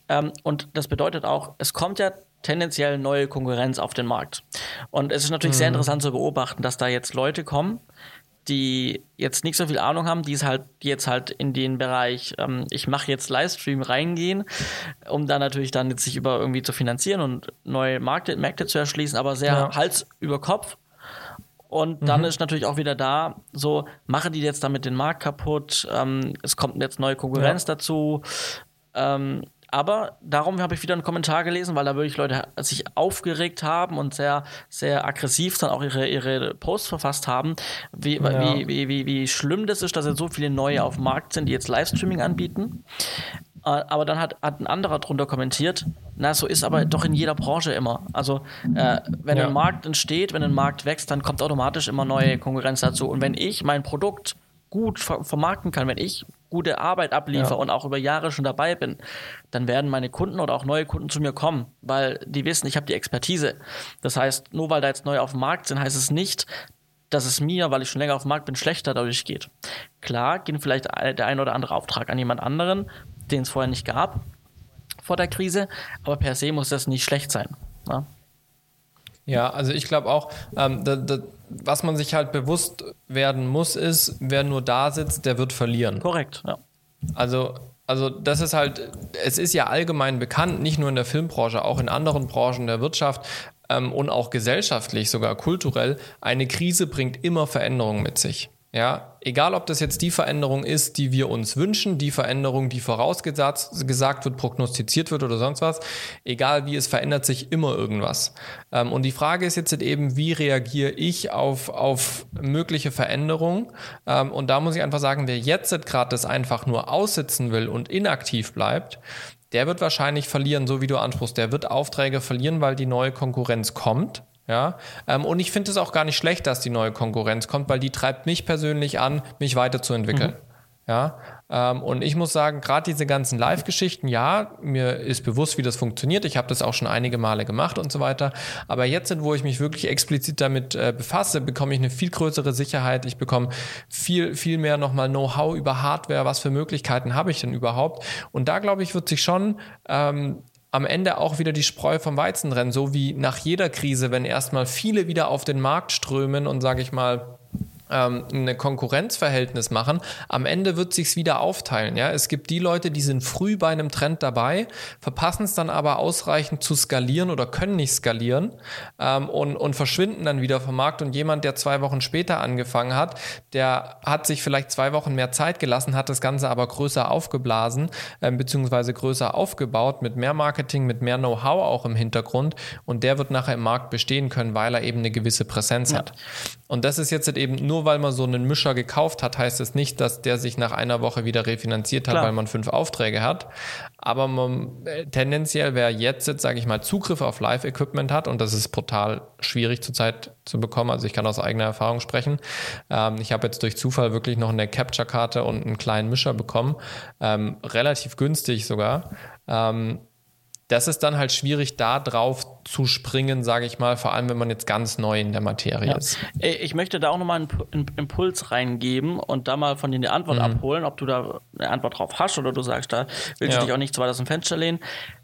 Ähm, und das bedeutet auch, es kommt ja tendenziell neue Konkurrenz auf den Markt. Und es ist natürlich mhm. sehr interessant zu beobachten, dass da jetzt Leute kommen, die jetzt nicht so viel Ahnung haben, die es halt jetzt halt in den Bereich, ähm, ich mache jetzt Livestream reingehen, um dann natürlich dann jetzt sich über irgendwie zu finanzieren und neue Märkte, Märkte zu erschließen, aber sehr ja. Hals über Kopf. Und dann mhm. ist natürlich auch wieder da, so machen die jetzt damit den Markt kaputt, ähm, es kommt jetzt neue Konkurrenz ja. dazu. Ähm, aber darum habe ich wieder einen Kommentar gelesen, weil da wirklich Leute sich aufgeregt haben und sehr, sehr aggressiv dann auch ihre, ihre Posts verfasst haben, wie, ja. wie, wie, wie, wie schlimm das ist, dass jetzt so viele neue auf dem Markt sind, die jetzt Livestreaming anbieten. Äh, aber dann hat, hat ein anderer drunter kommentiert, na, so ist aber doch in jeder Branche immer. Also, äh, wenn ja. ein Markt entsteht, wenn ein Markt wächst, dann kommt automatisch immer neue Konkurrenz dazu. Und wenn ich mein Produkt gut vermarkten kann, wenn ich gute Arbeit abliefere ja. und auch über Jahre schon dabei bin, dann werden meine Kunden oder auch neue Kunden zu mir kommen, weil die wissen, ich habe die Expertise. Das heißt, nur weil da jetzt neue auf dem Markt sind, heißt es nicht, dass es mir, weil ich schon länger auf dem Markt bin, schlechter dadurch geht. Klar, geht vielleicht der ein oder andere Auftrag an jemand anderen, den es vorher nicht gab vor der Krise, aber per se muss das nicht schlecht sein. Ja, ja also ich glaube auch, ähm, da, da, was man sich halt bewusst werden muss, ist, wer nur da sitzt, der wird verlieren. Korrekt, ja. Also, also das ist halt, es ist ja allgemein bekannt, nicht nur in der Filmbranche, auch in anderen Branchen der Wirtschaft ähm, und auch gesellschaftlich, sogar kulturell, eine Krise bringt immer Veränderungen mit sich. Ja, egal ob das jetzt die Veränderung ist, die wir uns wünschen, die Veränderung, die vorausgesagt wird, prognostiziert wird oder sonst was, egal wie, es verändert sich immer irgendwas. Ähm, und die Frage ist jetzt eben, wie reagiere ich auf, auf mögliche Veränderungen? Ähm, und da muss ich einfach sagen, wer jetzt gerade das einfach nur aussitzen will und inaktiv bleibt, der wird wahrscheinlich verlieren, so wie du anspruchst. Der wird Aufträge verlieren, weil die neue Konkurrenz kommt. Ja, ähm, und ich finde es auch gar nicht schlecht, dass die neue Konkurrenz kommt, weil die treibt mich persönlich an, mich weiterzuentwickeln. Mhm. Ja, ähm, und ich muss sagen, gerade diese ganzen Live-Geschichten, ja, mir ist bewusst, wie das funktioniert. Ich habe das auch schon einige Male gemacht und so weiter. Aber jetzt, wo ich mich wirklich explizit damit äh, befasse, bekomme ich eine viel größere Sicherheit. Ich bekomme viel, viel mehr nochmal Know-how über Hardware. Was für Möglichkeiten habe ich denn überhaupt? Und da, glaube ich, wird sich schon ähm, am Ende auch wieder die Spreu vom Weizen trennen, so wie nach jeder Krise, wenn erstmal viele wieder auf den Markt strömen und sage ich mal, ähm, ein Konkurrenzverhältnis machen, am Ende wird sich's wieder aufteilen. Ja, es gibt die Leute, die sind früh bei einem Trend dabei, verpassen es dann aber ausreichend zu skalieren oder können nicht skalieren ähm, und, und verschwinden dann wieder vom Markt. Und jemand, der zwei Wochen später angefangen hat, der hat sich vielleicht zwei Wochen mehr Zeit gelassen, hat das Ganze aber größer aufgeblasen ähm, beziehungsweise größer aufgebaut mit mehr Marketing, mit mehr Know-how auch im Hintergrund und der wird nachher im Markt bestehen können, weil er eben eine gewisse Präsenz ja. hat. Und das ist jetzt eben nur, weil man so einen Mischer gekauft hat, heißt es das nicht, dass der sich nach einer Woche wieder refinanziert hat, Klar. weil man fünf Aufträge hat. Aber man, äh, tendenziell, wer jetzt, jetzt sage ich mal, Zugriff auf Live-Equipment hat, und das ist brutal schwierig zurzeit zu bekommen, also ich kann aus eigener Erfahrung sprechen. Ähm, ich habe jetzt durch Zufall wirklich noch eine Capture-Karte und einen kleinen Mischer bekommen, ähm, relativ günstig sogar. Ähm, das ist dann halt schwierig, da drauf zu springen, sage ich mal, vor allem wenn man jetzt ganz neu in der Materie ja. ist. Ich möchte da auch nochmal einen Impuls reingeben und da mal von dir eine Antwort mhm. abholen, ob du da eine Antwort drauf hast oder du sagst, da willst ja. du dich auch nicht zu weit aus dem Fenster lehnen.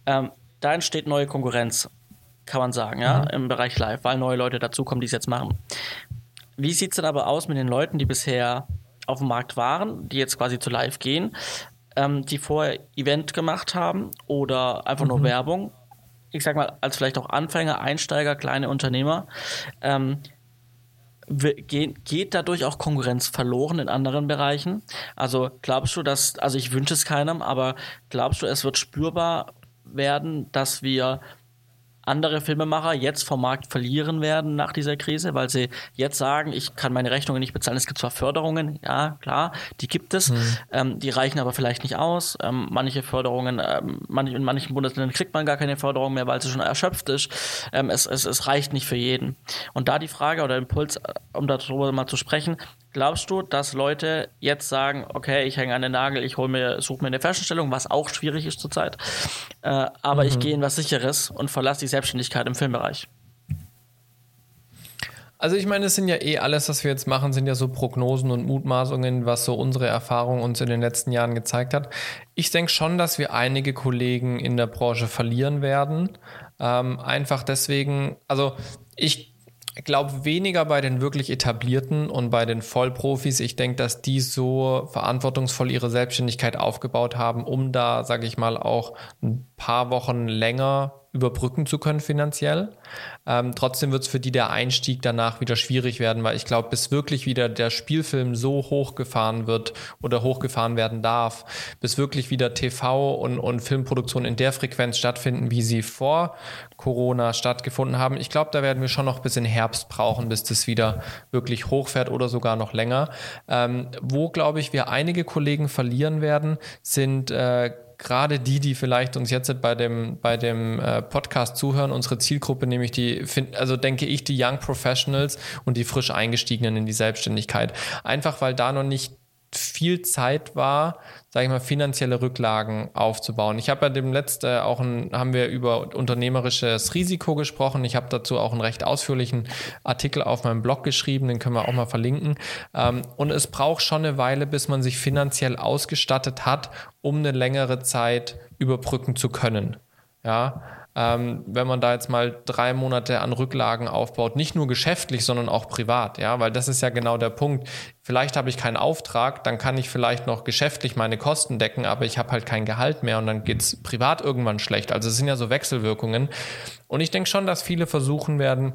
Ähm, da entsteht neue Konkurrenz, kann man sagen, ja, mhm. im Bereich Live, weil neue Leute dazukommen, die es jetzt machen. Wie sieht es denn aber aus mit den Leuten, die bisher auf dem Markt waren, die jetzt quasi zu Live gehen? Ähm, die vorher Event gemacht haben oder einfach nur mhm. Werbung. Ich sag mal, als vielleicht auch Anfänger, Einsteiger, kleine Unternehmer. Ähm, geht dadurch auch Konkurrenz verloren in anderen Bereichen? Also glaubst du, dass, also ich wünsche es keinem, aber glaubst du, es wird spürbar werden, dass wir andere Filmemacher jetzt vom Markt verlieren werden nach dieser Krise, weil sie jetzt sagen, ich kann meine Rechnungen nicht bezahlen. Es gibt zwar Förderungen, ja klar, die gibt es, mhm. ähm, die reichen aber vielleicht nicht aus. Ähm, manche Förderungen, ähm, manch, in manchen Bundesländern kriegt man gar keine Förderung mehr, weil sie schon erschöpft ist. Ähm, es, es, es reicht nicht für jeden. Und da die Frage oder Impuls, äh, um darüber mal zu sprechen, Glaubst du, dass Leute jetzt sagen, okay, ich hänge an den Nagel, ich hole mir, suche mir eine Feststellung, was auch schwierig ist zurzeit, äh, aber mhm. ich gehe in was Sicheres und verlasse die Selbstständigkeit im Filmbereich? Also ich meine, es sind ja eh alles, was wir jetzt machen, sind ja so Prognosen und Mutmaßungen, was so unsere Erfahrung uns in den letzten Jahren gezeigt hat. Ich denke schon, dass wir einige Kollegen in der Branche verlieren werden. Ähm, einfach deswegen, also ich glaube weniger bei den wirklich etablierten und bei den Vollprofis. Ich denke, dass die so verantwortungsvoll ihre Selbstständigkeit aufgebaut haben, um da, sage ich mal, auch ein paar Wochen länger überbrücken zu können finanziell. Ähm, trotzdem wird es für die der Einstieg danach wieder schwierig werden, weil ich glaube, bis wirklich wieder der Spielfilm so hochgefahren wird oder hochgefahren werden darf, bis wirklich wieder TV und, und Filmproduktion in der Frequenz stattfinden, wie sie vor Corona stattgefunden haben. Ich glaube, da werden wir schon noch bis in Herbst brauchen, bis das wieder wirklich hochfährt oder sogar noch länger. Ähm, wo, glaube ich, wir einige Kollegen verlieren werden, sind äh, gerade die, die vielleicht uns jetzt bei dem, bei dem äh, Podcast zuhören, unsere Zielgruppe, nämlich die, also denke ich, die Young Professionals und die frisch eingestiegenen in die Selbstständigkeit. Einfach weil da noch nicht viel Zeit war, sage ich mal, finanzielle Rücklagen aufzubauen. Ich habe ja dem letzten äh, auch ein, haben wir über unternehmerisches Risiko gesprochen. Ich habe dazu auch einen recht ausführlichen Artikel auf meinem Blog geschrieben, den können wir auch mal verlinken. Ähm, und es braucht schon eine Weile, bis man sich finanziell ausgestattet hat, um eine längere Zeit überbrücken zu können. Ja, ähm, wenn man da jetzt mal drei Monate an Rücklagen aufbaut, nicht nur geschäftlich, sondern auch privat, ja, weil das ist ja genau der Punkt. Vielleicht habe ich keinen Auftrag, dann kann ich vielleicht noch geschäftlich meine Kosten decken, aber ich habe halt kein Gehalt mehr und dann geht's privat irgendwann schlecht. Also es sind ja so Wechselwirkungen. Und ich denke schon, dass viele versuchen werden,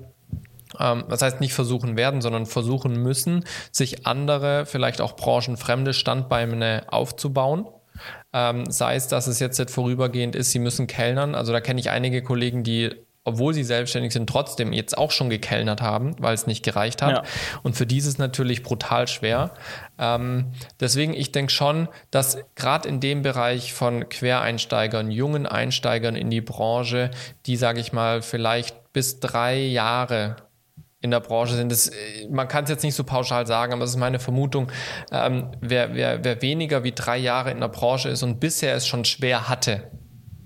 ähm, das heißt nicht versuchen werden, sondern versuchen müssen, sich andere, vielleicht auch branchenfremde Standbeine aufzubauen ähm, sei es, dass es jetzt vorübergehend ist, sie müssen kellnern. Also da kenne ich einige Kollegen, die obwohl sie selbstständig sind, trotzdem jetzt auch schon gekellnert haben, weil es nicht gereicht hat. Ja. Und für dieses natürlich brutal schwer. Ähm, deswegen, ich denke schon, dass gerade in dem Bereich von Quereinsteigern, jungen Einsteigern in die Branche, die, sage ich mal, vielleicht bis drei Jahre in der Branche sind. Das, äh, man kann es jetzt nicht so pauschal sagen, aber es ist meine Vermutung, ähm, wer, wer, wer weniger wie drei Jahre in der Branche ist und bisher es schon schwer hatte,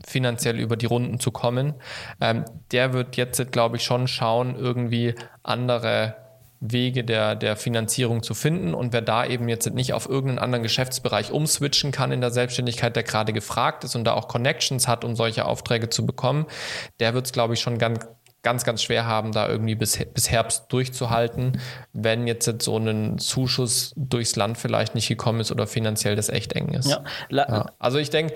finanziell über die Runden zu kommen, ähm, der wird jetzt, glaube ich, schon schauen, irgendwie andere Wege der, der Finanzierung zu finden. Und wer da eben jetzt nicht auf irgendeinen anderen Geschäftsbereich umswitchen kann in der Selbstständigkeit, der gerade gefragt ist und da auch Connections hat, um solche Aufträge zu bekommen, der wird es, glaube ich, schon ganz ganz, ganz schwer haben, da irgendwie bis, bis Herbst durchzuhalten, wenn jetzt so ein Zuschuss durchs Land vielleicht nicht gekommen ist oder finanziell das echt eng ist. Ja. ja. Also ich denke,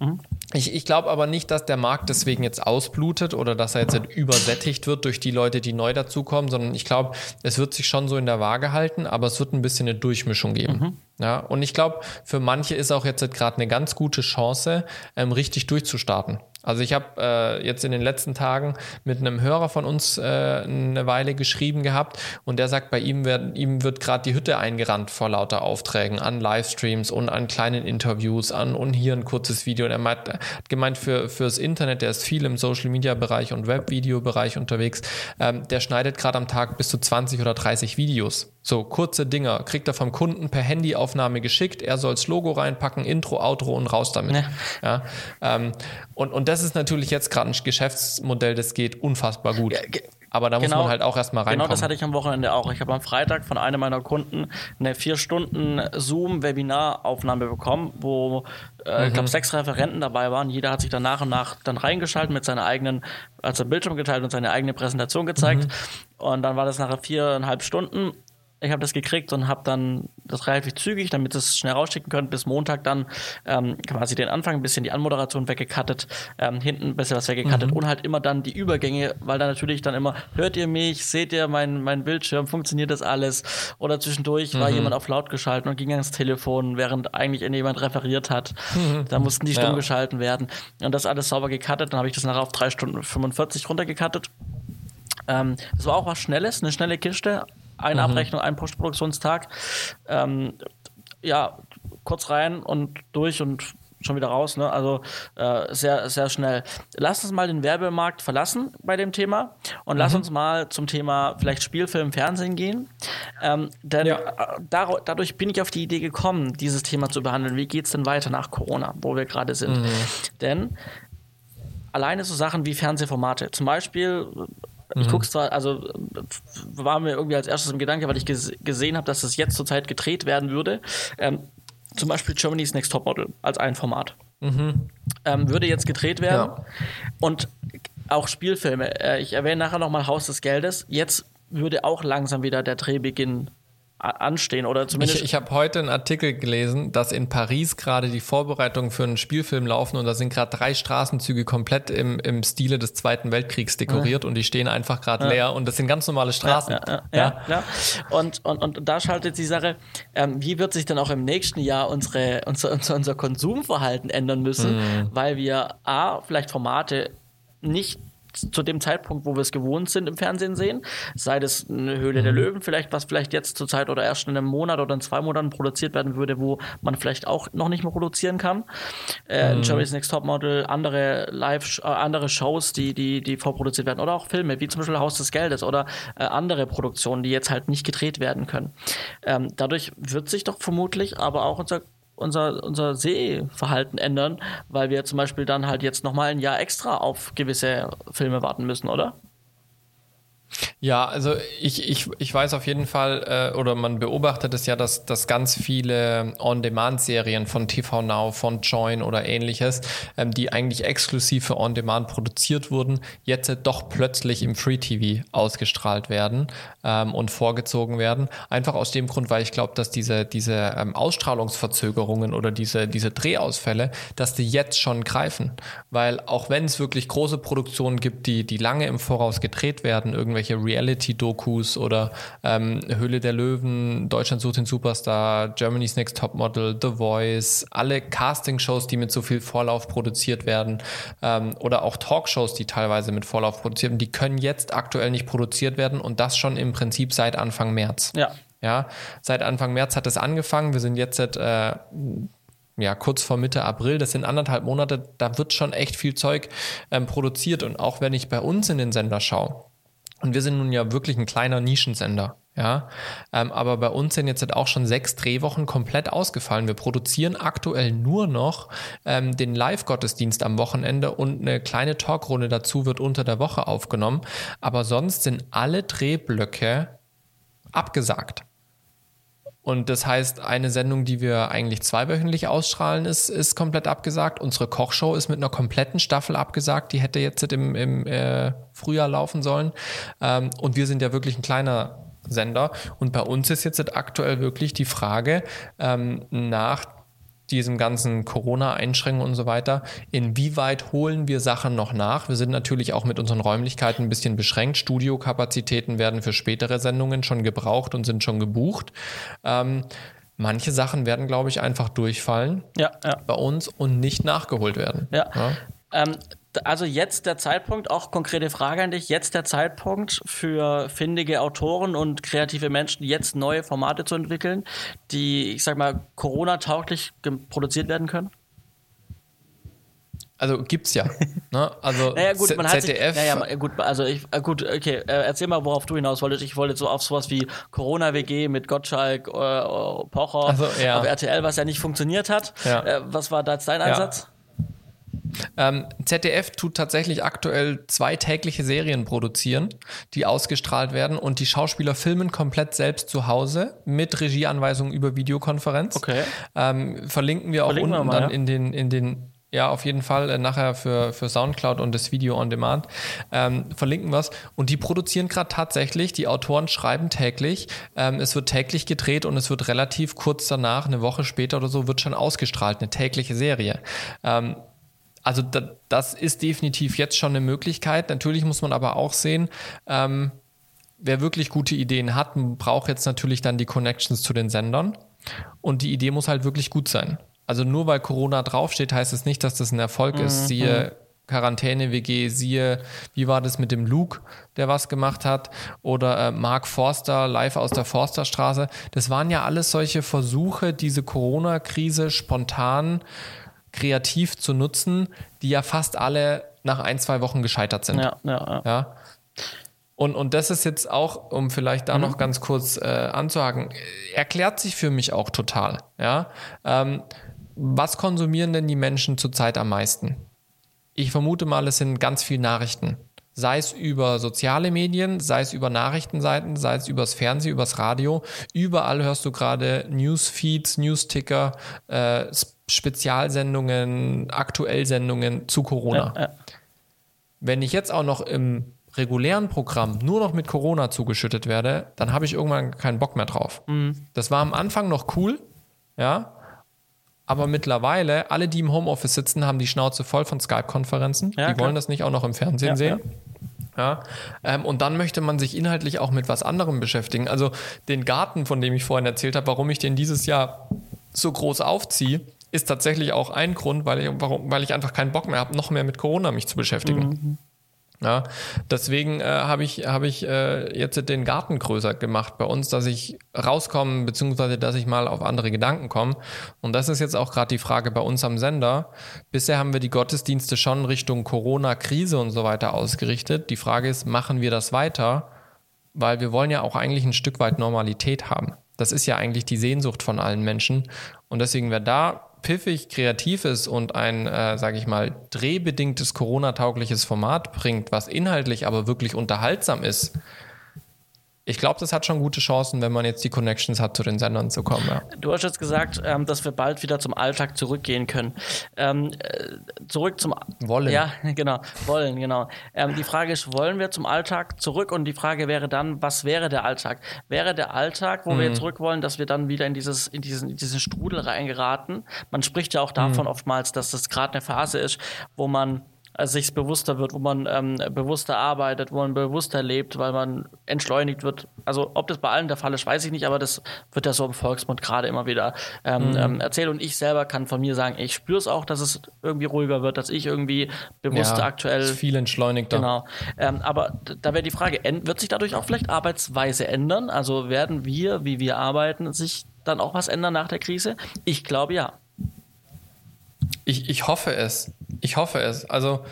mhm. ich, ich glaube aber nicht, dass der Markt deswegen jetzt ausblutet oder dass er jetzt übersättigt wird durch die Leute, die neu dazukommen, sondern ich glaube, es wird sich schon so in der Waage halten, aber es wird ein bisschen eine Durchmischung geben. Mhm. Ja, und ich glaube, für manche ist auch jetzt gerade eine ganz gute Chance, ähm, richtig durchzustarten. Also ich habe äh, jetzt in den letzten Tagen mit einem Hörer von uns äh, eine Weile geschrieben gehabt und der sagt, bei ihm, werd, ihm wird gerade die Hütte eingerannt vor lauter Aufträgen an Livestreams und an kleinen Interviews, an und hier ein kurzes Video. Und er meint, hat gemeint, für, fürs Internet, der ist viel im Social-Media-Bereich und Web-Video-Bereich unterwegs, ähm, der schneidet gerade am Tag bis zu 20 oder 30 Videos. So kurze Dinger kriegt er vom Kunden per Handyaufnahme geschickt. Er soll das Logo reinpacken, Intro, Outro und raus damit. Ja. ja ähm, und, und das ist natürlich jetzt gerade ein Geschäftsmodell, das geht unfassbar gut. Ja, aber da genau, muss man halt auch erstmal reinkommen. Genau das hatte ich am Wochenende auch. Ich habe am Freitag von einem meiner Kunden eine vier Stunden Zoom-Webinar-Aufnahme bekommen, wo äh, mhm. ich glaube sechs Referenten dabei waren. Jeder hat sich dann nach und nach dann reingeschaltet mit seiner eigenen, also Bildschirm geteilt und seine eigene Präsentation gezeigt. Mhm. Und dann war das nachher viereinhalb Stunden ich habe das gekriegt und habe dann das relativ zügig, damit es schnell rausschicken könnt, bis Montag dann ähm, quasi den Anfang, ein bisschen die Anmoderation weggekattet, ähm, hinten ein bisschen was weggekattet mhm. und halt immer dann die Übergänge, weil dann natürlich dann immer, hört ihr mich, seht ihr meinen mein Bildschirm, funktioniert das alles? Oder zwischendurch mhm. war jemand auf laut geschalten und ging ans Telefon, während eigentlich jemand referiert hat. Mhm. Da mussten die stumm ja. geschalten werden. Und das alles sauber gekattet, dann habe ich das nachher auf drei Stunden 45 runtergekattet. Ähm, das war auch was Schnelles, eine schnelle Kiste, eine mhm. Abrechnung, ein Postproduktionstag. Ähm, ja, kurz rein und durch und schon wieder raus. Ne? Also äh, sehr, sehr schnell. Lass uns mal den Werbemarkt verlassen bei dem Thema und mhm. lass uns mal zum Thema vielleicht Spielfilm, Fernsehen gehen. Ähm, denn ja. Äh, dar dadurch bin ich auf die Idee gekommen, dieses Thema zu behandeln. Wie geht es denn weiter nach Corona, wo wir gerade sind? Mhm. Denn alleine so Sachen wie Fernsehformate, zum Beispiel ich mhm. gucke zwar, also war mir irgendwie als erstes im Gedanke, weil ich ges gesehen habe, dass es jetzt zurzeit gedreht werden würde. Ähm, zum Beispiel Germany's Next Topmodel als ein Format. Mhm. Ähm, würde jetzt gedreht werden. Ja. Und auch Spielfilme. Äh, ich erwähne nachher nochmal Haus des Geldes. Jetzt würde auch langsam wieder der Drehbeginn anstehen oder zumindest. Ich, ich habe heute einen Artikel gelesen, dass in Paris gerade die Vorbereitungen für einen Spielfilm laufen und da sind gerade drei Straßenzüge komplett im, im Stile des Zweiten Weltkriegs dekoriert ja. und die stehen einfach gerade ja. leer und das sind ganz normale Straßen. Ja, ja. Und, und, und da schaltet die Sache, ähm, wie wird sich dann auch im nächsten Jahr unsere, unser, unser, unser Konsumverhalten ändern müssen, mhm. weil wir A, vielleicht Formate nicht zu dem Zeitpunkt, wo wir es gewohnt sind, im Fernsehen sehen. Sei das eine Höhle mhm. der Löwen, vielleicht, was vielleicht jetzt zur Zeit oder erst in einem Monat oder in zwei Monaten produziert werden würde, wo man vielleicht auch noch nicht mehr produzieren kann. Äh, mhm. Jerry's Next Top Model, andere Live, äh, andere Shows, die, die, die vorproduziert werden oder auch Filme, wie zum Beispiel Haus des Geldes oder äh, andere Produktionen, die jetzt halt nicht gedreht werden können. Ähm, dadurch wird sich doch vermutlich aber auch unser unser, unser Sehverhalten ändern, weil wir zum Beispiel dann halt jetzt nochmal ein Jahr extra auf gewisse Filme warten müssen, oder? Ja, also ich, ich, ich weiß auf jeden Fall, äh, oder man beobachtet es ja, dass, dass ganz viele On-Demand-Serien von TV Now, von Join oder ähnliches, ähm, die eigentlich exklusiv für On-Demand produziert wurden, jetzt doch plötzlich im Free-TV ausgestrahlt werden ähm, und vorgezogen werden. Einfach aus dem Grund, weil ich glaube, dass diese, diese ähm, Ausstrahlungsverzögerungen oder diese, diese Drehausfälle, dass die jetzt schon greifen. Weil auch wenn es wirklich große Produktionen gibt, die, die lange im Voraus gedreht werden, irgendwelche irgendwelche Reality-Dokus oder ähm, Höhle der Löwen, Deutschland sucht den Superstar, Germany's Next Topmodel, The Voice, alle Casting-Shows, die mit so viel Vorlauf produziert werden ähm, oder auch Talkshows, die teilweise mit Vorlauf produziert werden, die können jetzt aktuell nicht produziert werden und das schon im Prinzip seit Anfang März. Ja. Ja, seit Anfang März hat es angefangen. Wir sind jetzt seit äh, ja, kurz vor Mitte April, das sind anderthalb Monate, da wird schon echt viel Zeug ähm, produziert. Und auch wenn ich bei uns in den Sender schaue, und wir sind nun ja wirklich ein kleiner Nischensender. Ja, ähm, aber bei uns sind jetzt halt auch schon sechs Drehwochen komplett ausgefallen. Wir produzieren aktuell nur noch ähm, den Live-Gottesdienst am Wochenende und eine kleine Talkrunde dazu wird unter der Woche aufgenommen. Aber sonst sind alle Drehblöcke abgesagt. Und das heißt, eine Sendung, die wir eigentlich zweiwöchentlich ausstrahlen, ist, ist komplett abgesagt. Unsere Kochshow ist mit einer kompletten Staffel abgesagt. Die hätte jetzt im, im äh, Frühjahr laufen sollen. Ähm, und wir sind ja wirklich ein kleiner Sender. Und bei uns ist jetzt aktuell wirklich die Frage ähm, nach diesem ganzen Corona-Einschränkungen und so weiter, inwieweit holen wir Sachen noch nach? Wir sind natürlich auch mit unseren Räumlichkeiten ein bisschen beschränkt. Studiokapazitäten werden für spätere Sendungen schon gebraucht und sind schon gebucht. Ähm, manche Sachen werden, glaube ich, einfach durchfallen ja, ja. bei uns und nicht nachgeholt werden. Ja. Ähm, also jetzt der Zeitpunkt, auch konkrete Frage an dich, jetzt der Zeitpunkt für findige Autoren und kreative Menschen, jetzt neue Formate zu entwickeln, die, ich sag mal, Corona-tauglich produziert werden können? Also gibt's ja. Ne? Also naja, gut, man ZDF. Sich, naja, gut, also ich, äh, gut, okay, äh, erzähl mal, worauf du hinaus wolltest. Ich wollte so auf sowas wie Corona-WG mit Gottschalk, äh, Pocher so, ja. auf RTL, was ja nicht funktioniert hat. Ja. Äh, was war da jetzt dein Einsatz? Ähm, ZDF tut tatsächlich aktuell zwei tägliche Serien produzieren, die ausgestrahlt werden und die Schauspieler filmen komplett selbst zu Hause mit Regieanweisungen über Videokonferenz. Okay. Ähm, verlinken wir auch verlinken unten wir mal, dann ja. in den, in den ja, auf jeden Fall äh, nachher für, für Soundcloud und das Video on Demand ähm, verlinken wir es. Und die produzieren gerade tatsächlich, die Autoren schreiben täglich. Ähm, es wird täglich gedreht und es wird relativ kurz danach, eine Woche später oder so, wird schon ausgestrahlt, eine tägliche Serie. Ähm, also da, das ist definitiv jetzt schon eine Möglichkeit. Natürlich muss man aber auch sehen, ähm, wer wirklich gute Ideen hat, braucht jetzt natürlich dann die Connections zu den Sendern. Und die Idee muss halt wirklich gut sein. Also nur weil Corona draufsteht, heißt es das nicht, dass das ein Erfolg mhm. ist. Siehe Quarantäne-WG, siehe, wie war das mit dem Luke, der was gemacht hat, oder äh, Mark Forster live aus der Forsterstraße. Das waren ja alles solche Versuche, diese Corona-Krise spontan kreativ zu nutzen, die ja fast alle nach ein, zwei Wochen gescheitert sind. Ja, ja, ja. ja? Und, und das ist jetzt auch, um vielleicht da mhm. noch ganz kurz äh, anzuhaken, erklärt sich für mich auch total. Ja? Ähm, was konsumieren denn die Menschen zurzeit am meisten? Ich vermute mal, es sind ganz viele Nachrichten. Sei es über soziale Medien, sei es über Nachrichtenseiten, sei es übers Fernsehen, übers Radio. Überall hörst du gerade Newsfeeds, Newsticker, äh, Spezialsendungen, Aktuellsendungen zu Corona. Ja, ja. Wenn ich jetzt auch noch im regulären Programm nur noch mit Corona zugeschüttet werde, dann habe ich irgendwann keinen Bock mehr drauf. Mhm. Das war am Anfang noch cool, ja, aber mittlerweile, alle, die im Homeoffice sitzen, haben die Schnauze voll von Skype-Konferenzen. Ja, die klar. wollen das nicht auch noch im Fernsehen ja, sehen. Ja. Ähm, und dann möchte man sich inhaltlich auch mit was anderem beschäftigen. Also den Garten, von dem ich vorhin erzählt habe, warum ich den dieses Jahr so groß aufziehe, ist tatsächlich auch ein Grund, weil ich, warum, weil ich einfach keinen Bock mehr habe, noch mehr mit Corona mich zu beschäftigen. Mhm. Ja, deswegen äh, habe ich, hab ich äh, jetzt den Garten größer gemacht bei uns, dass ich rauskomme, beziehungsweise dass ich mal auf andere Gedanken komme. Und das ist jetzt auch gerade die Frage bei uns am Sender. Bisher haben wir die Gottesdienste schon Richtung Corona-Krise und so weiter ausgerichtet. Die Frage ist, machen wir das weiter? Weil wir wollen ja auch eigentlich ein Stück weit Normalität haben. Das ist ja eigentlich die Sehnsucht von allen Menschen. Und deswegen wäre da piffig kreativ ist und ein, äh, sage ich mal, drehbedingtes Corona-taugliches Format bringt, was inhaltlich aber wirklich unterhaltsam ist, ich glaube, das hat schon gute Chancen, wenn man jetzt die Connections hat, zu den Sendern zu kommen. Ja. Du hast jetzt gesagt, ähm, dass wir bald wieder zum Alltag zurückgehen können. Ähm, äh, zurück zum Wollen. Ja, genau. Wollen, genau. Ähm, die Frage ist, wollen wir zum Alltag zurück? Und die Frage wäre dann, was wäre der Alltag? Wäre der Alltag, wo mhm. wir zurück wollen, dass wir dann wieder in dieses, in diesen, in diesen Strudel reingeraten? Man spricht ja auch davon mhm. oftmals, dass das gerade eine Phase ist, wo man sich bewusster wird, wo man ähm, bewusster arbeitet, wo man bewusster lebt, weil man entschleunigt wird. Also ob das bei allen der Fall ist, weiß ich nicht, aber das wird ja so im Volksmund gerade immer wieder ähm, mhm. ähm, erzählt. Und ich selber kann von mir sagen, ich spüre es auch, dass es irgendwie ruhiger wird, dass ich irgendwie bewusster ja, aktuell. Ist viel entschleunigter. Genau. Ähm, aber da wäre die Frage, wird sich dadurch auch vielleicht Arbeitsweise ändern? Also werden wir, wie wir arbeiten, sich dann auch was ändern nach der Krise? Ich glaube ja. Ich, ich hoffe es. Ich hoffe es. Also,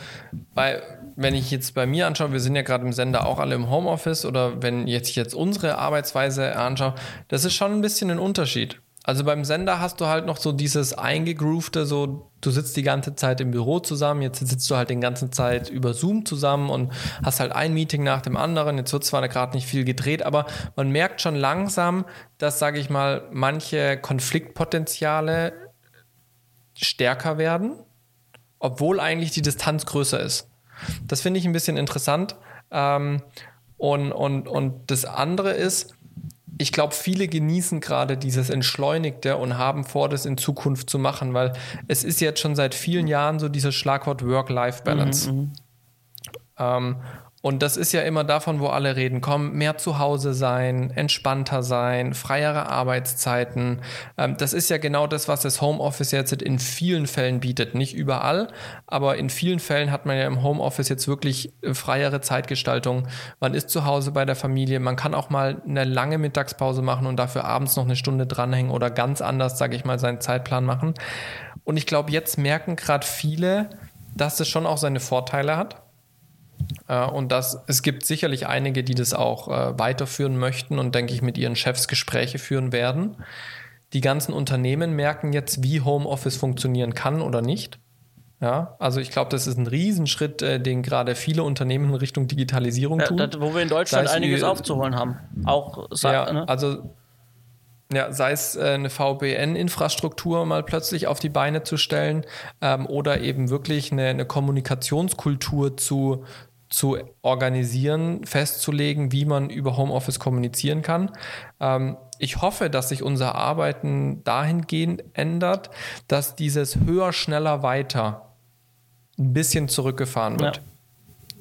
bei, wenn ich jetzt bei mir anschaue, wir sind ja gerade im Sender auch alle im Homeoffice oder wenn jetzt jetzt unsere Arbeitsweise anschaue, das ist schon ein bisschen ein Unterschied. Also beim Sender hast du halt noch so dieses eingegroovte, so du sitzt die ganze Zeit im Büro zusammen, jetzt sitzt du halt die ganze Zeit über Zoom zusammen und hast halt ein Meeting nach dem anderen. Jetzt wird zwar gerade nicht viel gedreht, aber man merkt schon langsam, dass, sage ich mal, manche Konfliktpotenziale stärker werden, obwohl eigentlich die Distanz größer ist. Das finde ich ein bisschen interessant. Ähm, und, und, und das andere ist, ich glaube, viele genießen gerade dieses Entschleunigte und haben vor, das in Zukunft zu machen, weil es ist jetzt schon seit vielen Jahren so dieses Schlagwort Work-Life-Balance. Mhm, mhm. ähm, und das ist ja immer davon, wo alle reden, komm, mehr zu Hause sein, entspannter sein, freiere Arbeitszeiten. Ähm, das ist ja genau das, was das Homeoffice jetzt in vielen Fällen bietet. Nicht überall, aber in vielen Fällen hat man ja im Homeoffice jetzt wirklich äh, freiere Zeitgestaltung. Man ist zu Hause bei der Familie, man kann auch mal eine lange Mittagspause machen und dafür abends noch eine Stunde dranhängen oder ganz anders, sage ich mal, seinen Zeitplan machen. Und ich glaube, jetzt merken gerade viele, dass es schon auch seine Vorteile hat und das, es gibt sicherlich einige, die das auch äh, weiterführen möchten und, denke ich, mit ihren Chefs Gespräche führen werden. Die ganzen Unternehmen merken jetzt, wie Homeoffice funktionieren kann oder nicht. Ja, also ich glaube, das ist ein Riesenschritt, äh, den gerade viele Unternehmen in Richtung Digitalisierung tun. Ja, das, wo wir in Deutschland einiges aufzuholen haben. Auch ja, ne? also ja, sei es äh, eine VBN-Infrastruktur mal plötzlich auf die Beine zu stellen ähm, oder eben wirklich eine, eine Kommunikationskultur zu, zu organisieren, festzulegen, wie man über Homeoffice kommunizieren kann. Ähm, ich hoffe, dass sich unser Arbeiten dahingehend ändert, dass dieses höher, schneller, weiter ein bisschen zurückgefahren wird. Ja.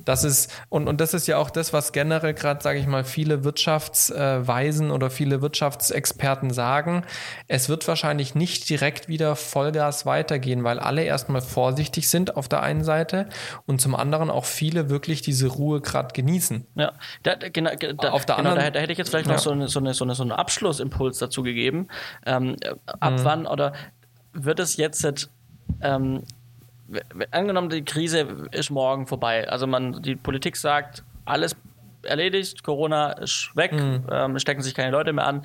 Das ist, und, und das ist ja auch das, was generell gerade, sage ich mal, viele Wirtschaftsweisen oder viele Wirtschaftsexperten sagen. Es wird wahrscheinlich nicht direkt wieder Vollgas weitergehen, weil alle erstmal vorsichtig sind auf der einen Seite und zum anderen auch viele wirklich diese Ruhe gerade genießen. Ja, da, genau, da, auf der genau, anderen, da, da, hätte ich jetzt vielleicht ja. noch so, eine, so, eine, so, eine, so einen Abschlussimpuls dazu gegeben. Ähm, ab mhm. wann oder wird es jetzt ähm, angenommen, die Krise ist morgen vorbei. Also man, die Politik sagt, alles erledigt, Corona ist weg, mhm. ähm, stecken sich keine Leute mehr an.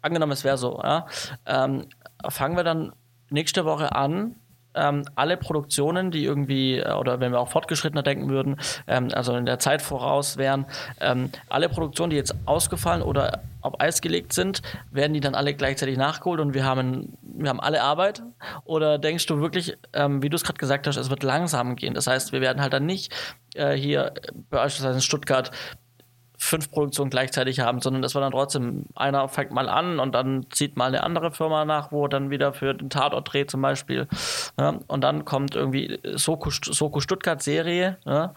Angenommen, es wäre so. Ja? Ähm, fangen wir dann nächste Woche an, ähm, alle Produktionen, die irgendwie, äh, oder wenn wir auch fortgeschrittener denken würden, ähm, also in der Zeit voraus wären, ähm, alle Produktionen, die jetzt ausgefallen oder auf Eis gelegt sind, werden die dann alle gleichzeitig nachgeholt und wir haben, wir haben alle Arbeit? Oder denkst du wirklich, ähm, wie du es gerade gesagt hast, es wird langsam gehen? Das heißt, wir werden halt dann nicht äh, hier beispielsweise in Stuttgart fünf Produktionen gleichzeitig haben, sondern es war dann trotzdem, einer fängt mal an und dann zieht mal eine andere Firma nach, wo dann wieder für den Tatort dreht zum Beispiel. Ja, und dann kommt irgendwie Soko, Soko Stuttgart Serie, ja,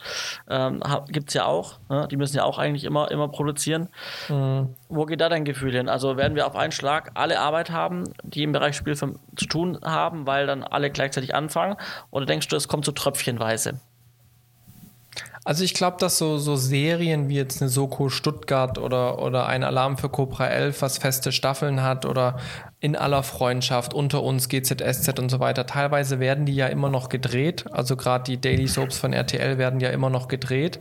ähm, gibt es ja auch. Ja, die müssen ja auch eigentlich immer, immer produzieren. Mhm. Wo geht da dein Gefühl hin? Also werden wir auf einen Schlag alle Arbeit haben, die im Bereich Spielfilm zu tun haben, weil dann alle gleichzeitig anfangen? Oder denkst du, es kommt so tröpfchenweise? Also ich glaube, dass so, so Serien wie jetzt eine Soko Stuttgart oder, oder ein Alarm für Cobra 11, was feste Staffeln hat oder in aller Freundschaft, unter uns, GZSZ und so weiter, teilweise werden die ja immer noch gedreht. Also gerade die Daily Soaps von RTL werden ja immer noch gedreht.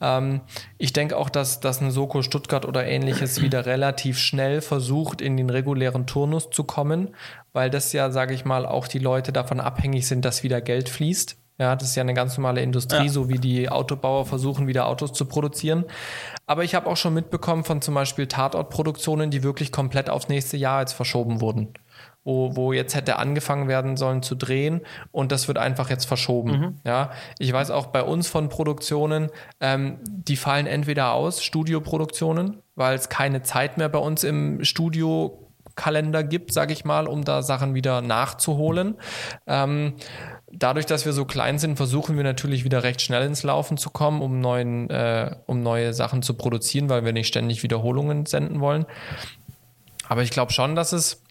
Ähm, ich denke auch, dass, dass eine Soko Stuttgart oder ähnliches wieder relativ schnell versucht, in den regulären Turnus zu kommen, weil das ja, sage ich mal, auch die Leute davon abhängig sind, dass wieder Geld fließt. Ja, das ist ja eine ganz normale Industrie, ja. so wie die Autobauer versuchen, wieder Autos zu produzieren. Aber ich habe auch schon mitbekommen von zum Beispiel Tatortproduktionen, die wirklich komplett aufs nächste Jahr jetzt verschoben wurden. Wo, wo jetzt hätte angefangen werden sollen zu drehen und das wird einfach jetzt verschoben. Mhm. Ja, ich weiß auch bei uns von Produktionen, ähm, die fallen entweder aus, Studioproduktionen, weil es keine Zeit mehr bei uns im Studio Kalender gibt, sage ich mal, um da Sachen wieder nachzuholen. Ähm, dadurch, dass wir so klein sind, versuchen wir natürlich wieder recht schnell ins Laufen zu kommen, um, neuen, äh, um neue Sachen zu produzieren, weil wir nicht ständig Wiederholungen senden wollen. Aber ich glaube schon, dass es,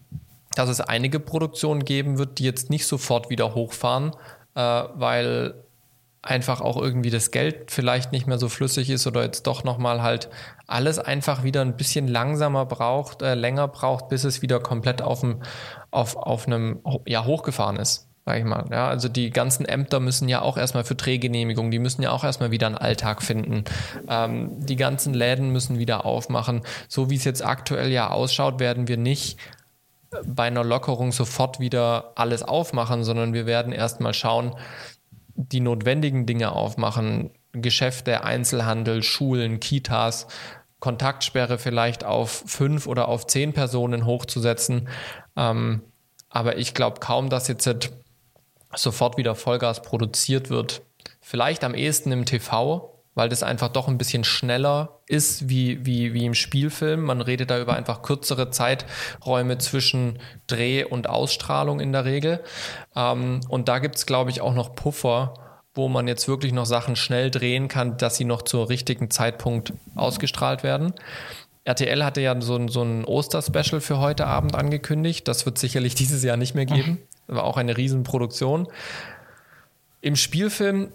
dass es einige Produktionen geben wird, die jetzt nicht sofort wieder hochfahren, äh, weil einfach auch irgendwie das Geld vielleicht nicht mehr so flüssig ist oder jetzt doch nochmal halt alles einfach wieder ein bisschen langsamer braucht, äh, länger braucht, bis es wieder komplett auf, dem, auf, auf einem, ja, hochgefahren ist sag ich mal. Ja, also die ganzen Ämter müssen ja auch erstmal für Drehgenehmigung, die müssen ja auch erstmal wieder einen Alltag finden. Ähm, die ganzen Läden müssen wieder aufmachen. So wie es jetzt aktuell ja ausschaut, werden wir nicht bei einer Lockerung sofort wieder alles aufmachen, sondern wir werden erstmal schauen, die notwendigen Dinge aufmachen, Geschäfte, Einzelhandel, Schulen, Kitas, Kontaktsperre vielleicht auf fünf oder auf zehn Personen hochzusetzen. Ähm, aber ich glaube kaum, dass jetzt sofort wieder Vollgas produziert wird. Vielleicht am ehesten im TV, weil das einfach doch ein bisschen schneller ist wie, wie, wie im Spielfilm. Man redet da über einfach kürzere Zeiträume zwischen Dreh und Ausstrahlung in der Regel. Ähm, und da gibt es, glaube ich, auch noch Puffer, wo man jetzt wirklich noch Sachen schnell drehen kann, dass sie noch zum richtigen Zeitpunkt ausgestrahlt werden. RTL hatte ja so ein, so ein Oster-Special für heute Abend angekündigt. Das wird sicherlich dieses Jahr nicht mehr geben. War auch eine Riesenproduktion. Im Spielfilm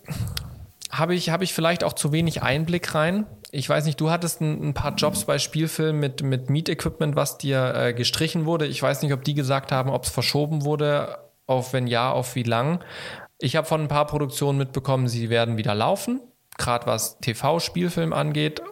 habe ich, hab ich vielleicht auch zu wenig Einblick rein. Ich weiß nicht, du hattest ein, ein paar Jobs bei Spielfilmen mit, mit Meet-Equipment, was dir äh, gestrichen wurde. Ich weiß nicht, ob die gesagt haben, ob es verschoben wurde, auf wenn ja, auf wie lang. Ich habe von ein paar Produktionen mitbekommen, sie werden wieder laufen, gerade was TV-Spielfilm angeht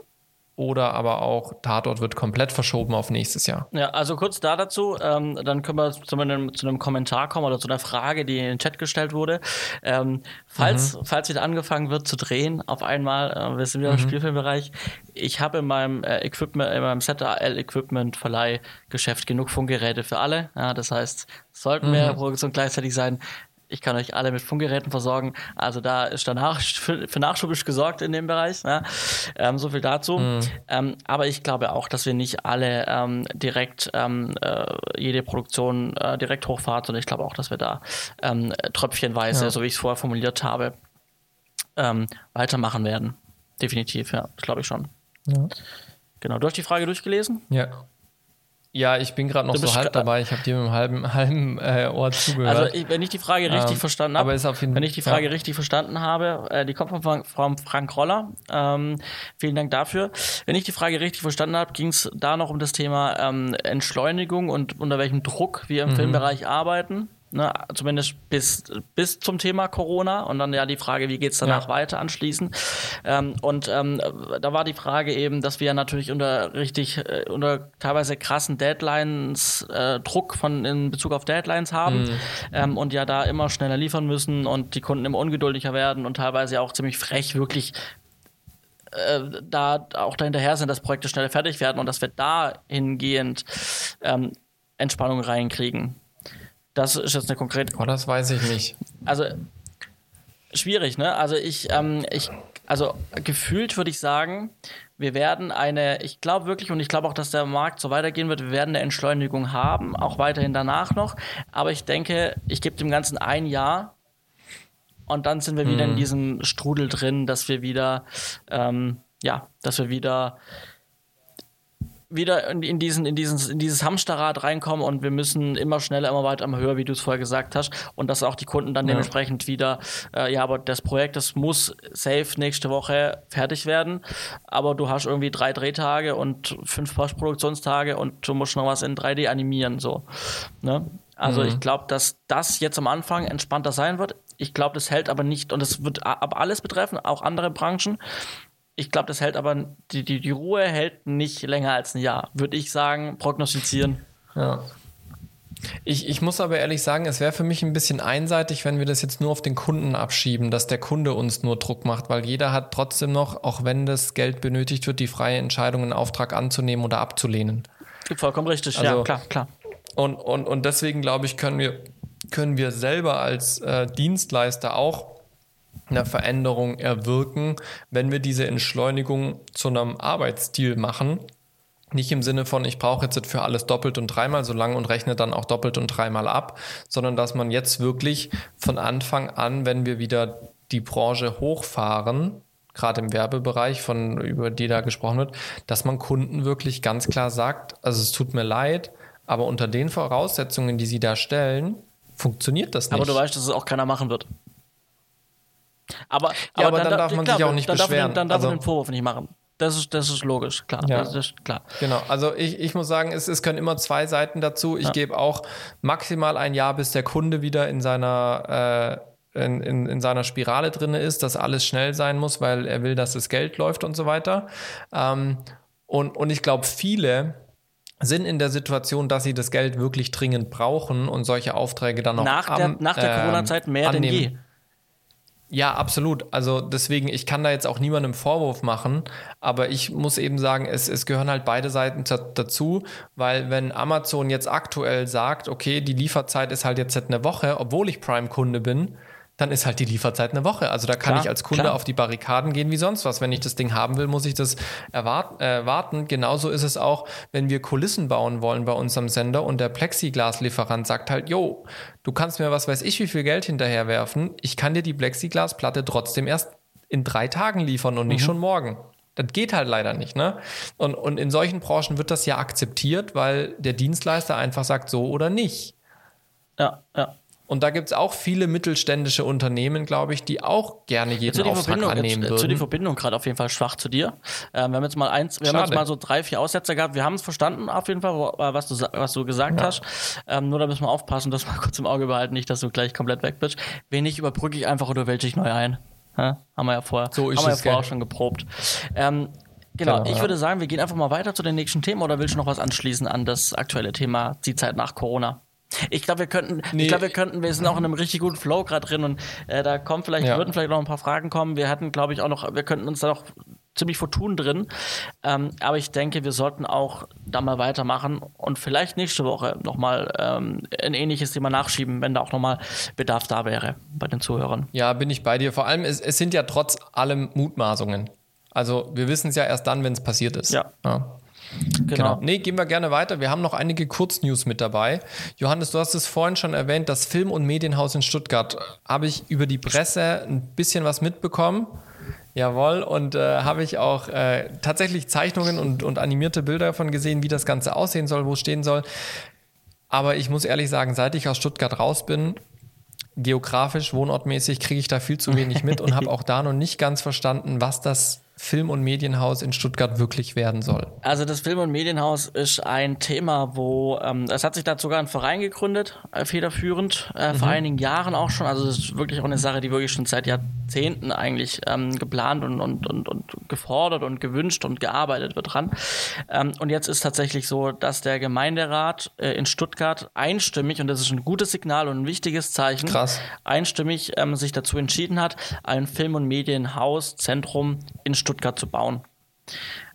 oder aber auch Tatort wird komplett verschoben auf nächstes Jahr. Ja, also kurz da dazu, ähm, dann können wir zu einem, zu einem Kommentar kommen oder zu einer Frage, die in den Chat gestellt wurde. Ähm, falls, mhm. falls wieder angefangen wird zu drehen, auf einmal, äh, wir sind wieder mhm. im Spielfilmbereich, ich habe in meinem äh, Equipment, in meinem ZAL Equipment Verleih Geschäft genug Funkgeräte für alle. Ja, das heißt, sollten mhm. mehr Produktion gleichzeitig sein, ich kann euch alle mit Funkgeräten versorgen. Also da ist danach für, für Nachschub gesorgt in dem Bereich. Ne? Ähm, so viel dazu. Mhm. Ähm, aber ich glaube auch, dass wir nicht alle ähm, direkt ähm, äh, jede Produktion äh, direkt hochfahren, sondern ich glaube auch, dass wir da ähm, tröpfchenweise, ja. so wie ich es vorher formuliert habe, ähm, weitermachen werden. Definitiv, ja, glaube ich schon. Ja. Genau. Du hast die Frage durchgelesen? Ja. Ja, ich bin gerade noch so halb dabei. Ich habe dir mit einem halben, halben äh, Ohr zugehört. Also, ich, wenn ich die Frage richtig ähm, verstanden habe, wenn ich die Frage ja. richtig verstanden habe, äh, die kommt von, von Frank Roller. Ähm, vielen Dank dafür. Wenn ich die Frage richtig verstanden habe, ging es da noch um das Thema ähm, Entschleunigung und unter welchem Druck wir im mhm. Filmbereich arbeiten. Ne, zumindest bis, bis zum Thema Corona und dann ja die Frage, wie geht's danach ja. weiter anschließend. Ähm, und ähm, da war die Frage eben, dass wir natürlich unter richtig, äh, unter teilweise krassen Deadlines, äh, Druck von in Bezug auf Deadlines haben mhm. ähm, und ja da immer schneller liefern müssen und die Kunden immer ungeduldiger werden und teilweise auch ziemlich frech wirklich äh, da auch dahinterher sind, dass Projekte schneller fertig werden und dass wir dahingehend ähm, Entspannung reinkriegen. Das ist jetzt eine konkrete. Oh, das weiß ich nicht. Also schwierig, ne? Also ich, ähm, ich, also gefühlt würde ich sagen, wir werden eine, ich glaube wirklich und ich glaube auch, dass der Markt so weitergehen wird, wir werden eine Entschleunigung haben, auch weiterhin danach noch. Aber ich denke, ich gebe dem Ganzen ein Jahr und dann sind wir wieder in mhm. diesem Strudel drin, dass wir wieder, ähm, ja, dass wir wieder wieder in, in, diesen, in, diesen, in dieses Hamsterrad reinkommen und wir müssen immer schneller, immer weiter, immer höher, wie du es vorher gesagt hast. Und dass auch die Kunden dann ja. dementsprechend wieder, äh, ja, aber das Projekt, das muss safe nächste Woche fertig werden. Aber du hast irgendwie drei Drehtage und fünf Postproduktionstage und du musst noch was in 3D animieren. So. Ne? Also mhm. ich glaube, dass das jetzt am Anfang entspannter sein wird. Ich glaube, das hält aber nicht, und das wird aber alles betreffen, auch andere Branchen. Ich glaube, das hält aber, die, die, die Ruhe hält nicht länger als ein Jahr, würde ich sagen, prognostizieren. Ja. Ich, ich muss aber ehrlich sagen, es wäre für mich ein bisschen einseitig, wenn wir das jetzt nur auf den Kunden abschieben, dass der Kunde uns nur Druck macht, weil jeder hat trotzdem noch, auch wenn das Geld benötigt wird, die freie Entscheidung, einen Auftrag anzunehmen oder abzulehnen. Vollkommen richtig, also, ja, klar, klar. Und, und, und deswegen glaube ich, können wir, können wir selber als äh, Dienstleister auch eine Veränderung erwirken, wenn wir diese Entschleunigung zu einem Arbeitsstil machen. Nicht im Sinne von, ich brauche jetzt für alles doppelt und dreimal so lang und rechne dann auch doppelt und dreimal ab, sondern dass man jetzt wirklich von Anfang an, wenn wir wieder die Branche hochfahren, gerade im Werbebereich, von über die da gesprochen wird, dass man Kunden wirklich ganz klar sagt, also es tut mir leid, aber unter den Voraussetzungen, die sie da stellen, funktioniert das nicht. Aber du weißt, dass es auch keiner machen wird. Aber, ja, aber, aber dann, dann, darf man klar, sich auch nicht dann beschweren. Darf, dann darf also, man den Vorwurf nicht machen. Das ist, das ist logisch, klar. Ja. Das ist klar. Genau. Also ich, ich muss sagen, es, es können immer zwei Seiten dazu. Ich ja. gebe auch maximal ein Jahr, bis der Kunde wieder in seiner äh, in, in, in seiner Spirale drin ist, dass alles schnell sein muss, weil er will, dass das Geld läuft und so weiter. Ähm, und, und ich glaube, viele sind in der Situation, dass sie das Geld wirklich dringend brauchen und solche Aufträge dann noch nach am, der, nach der ähm, Corona-Zeit mehr annehmen. denn je. Ja, absolut. Also deswegen, ich kann da jetzt auch niemandem Vorwurf machen, aber ich muss eben sagen, es, es gehören halt beide Seiten dazu, weil wenn Amazon jetzt aktuell sagt, okay, die Lieferzeit ist halt jetzt eine Woche, obwohl ich Prime-Kunde bin, dann ist halt die Lieferzeit eine Woche. Also da kann klar, ich als Kunde klar. auf die Barrikaden gehen wie sonst was. Wenn ich das Ding haben will, muss ich das erwarten. Äh, warten. Genauso ist es auch, wenn wir Kulissen bauen wollen bei unserem Sender und der Plexiglaslieferant sagt halt, jo, du kannst mir was weiß ich wie viel Geld hinterherwerfen. Ich kann dir die Plexiglasplatte trotzdem erst in drei Tagen liefern und nicht mhm. schon morgen. Das geht halt leider nicht, ne? Und, und in solchen Branchen wird das ja akzeptiert, weil der Dienstleister einfach sagt, so oder nicht. Ja, ja. Und da gibt es auch viele mittelständische Unternehmen, glaube ich, die auch gerne jeden zu Auftrag Verbindung, annehmen würden. Zu die Verbindung gerade auf jeden Fall schwach zu dir. Ähm, wir haben jetzt mal eins, wir Schade. haben jetzt mal so drei, vier Aussätze gehabt. Wir haben es verstanden auf jeden Fall, was du, was du gesagt ja. hast. Ähm, nur da müssen wir aufpassen, dass wir kurz im Auge behalten, nicht, dass du gleich komplett weg bist. Wen nicht, überbrücke ich einfach oder welche ich neu ein. Ha? Haben wir ja vorher, so haben wir ja vorher auch schon geprobt. Ähm, Genau, genau, ich würde sagen, wir gehen einfach mal weiter zu den nächsten Themen oder willst du noch was anschließen an das aktuelle Thema, die Zeit nach Corona? Ich glaube, wir könnten, nee. ich glaube, wir könnten, wir sind auch in einem richtig guten Flow gerade drin und äh, da kommen vielleicht, ja. würden vielleicht noch ein paar Fragen kommen. Wir hatten, glaube ich, auch noch, wir könnten uns da noch ziemlich vertun drin. Ähm, aber ich denke, wir sollten auch da mal weitermachen und vielleicht nächste Woche nochmal ähm, ein ähnliches Thema nachschieben, wenn da auch nochmal Bedarf da wäre bei den Zuhörern. Ja, bin ich bei dir. Vor allem, es, es sind ja trotz allem Mutmaßungen. Also wir wissen es ja erst dann, wenn es passiert ist. Ja. ja. Genau. genau. Nee, gehen wir gerne weiter. Wir haben noch einige Kurznews mit dabei. Johannes, du hast es vorhin schon erwähnt, das Film- und Medienhaus in Stuttgart. Habe ich über die Presse ein bisschen was mitbekommen. Jawohl, und äh, habe ich auch äh, tatsächlich Zeichnungen und, und animierte Bilder davon gesehen, wie das Ganze aussehen soll, wo es stehen soll. Aber ich muss ehrlich sagen, seit ich aus Stuttgart raus bin, geografisch, wohnortmäßig, kriege ich da viel zu wenig mit und habe auch da noch nicht ganz verstanden, was das Film- und Medienhaus in Stuttgart wirklich werden soll? Also das Film- und Medienhaus ist ein Thema, wo ähm, es hat sich da sogar ein Verein gegründet, äh, federführend, äh, mhm. vor einigen Jahren auch schon. Also das ist wirklich auch eine Sache, die wirklich schon seit Jahrzehnten eigentlich ähm, geplant und, und, und, und gefordert und gewünscht und gearbeitet wird dran. Ähm, und jetzt ist tatsächlich so, dass der Gemeinderat äh, in Stuttgart einstimmig, und das ist ein gutes Signal und ein wichtiges Zeichen, Krass. einstimmig ähm, sich dazu entschieden hat, ein Film- und Medienhaus, Zentrum in Stuttgart Stuttgart zu bauen.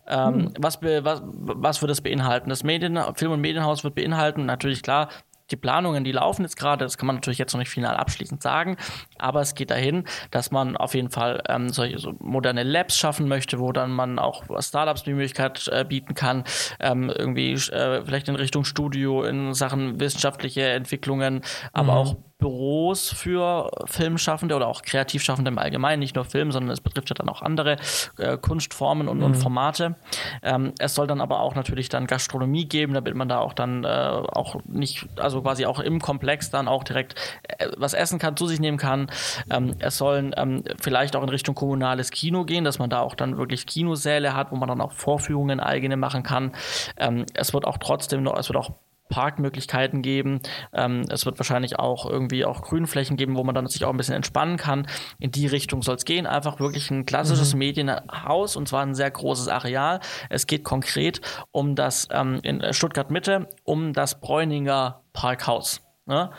Ähm, hm. was, was, was wird das beinhalten? Das Medien, Film- und Medienhaus wird beinhalten, natürlich klar, die Planungen, die laufen jetzt gerade, das kann man natürlich jetzt noch nicht final abschließend sagen, aber es geht dahin, dass man auf jeden Fall ähm, solche so moderne Labs schaffen möchte, wo dann man auch Startups die Möglichkeit äh, bieten kann, ähm, irgendwie äh, vielleicht in Richtung Studio, in Sachen wissenschaftliche Entwicklungen, aber mhm. auch Büros für Filmschaffende oder auch Kreativschaffende im Allgemeinen, nicht nur Film, sondern es betrifft ja dann auch andere äh, Kunstformen und, mhm. und Formate. Ähm, es soll dann aber auch natürlich dann Gastronomie geben, damit man da auch dann äh, auch nicht, also quasi auch im Komplex dann auch direkt äh, was essen kann, zu sich nehmen kann. Ähm, es sollen ähm, vielleicht auch in Richtung kommunales Kino gehen, dass man da auch dann wirklich Kinosäle hat, wo man dann auch Vorführungen eigene machen kann. Ähm, es wird auch trotzdem noch, es wird auch Parkmöglichkeiten geben. Ähm, es wird wahrscheinlich auch irgendwie auch Grünflächen geben, wo man dann sich auch ein bisschen entspannen kann. In die Richtung soll es gehen. Einfach wirklich ein klassisches mhm. Medienhaus und zwar ein sehr großes Areal. Es geht konkret um das ähm, in Stuttgart Mitte, um das Bräuninger Parkhaus. Ne?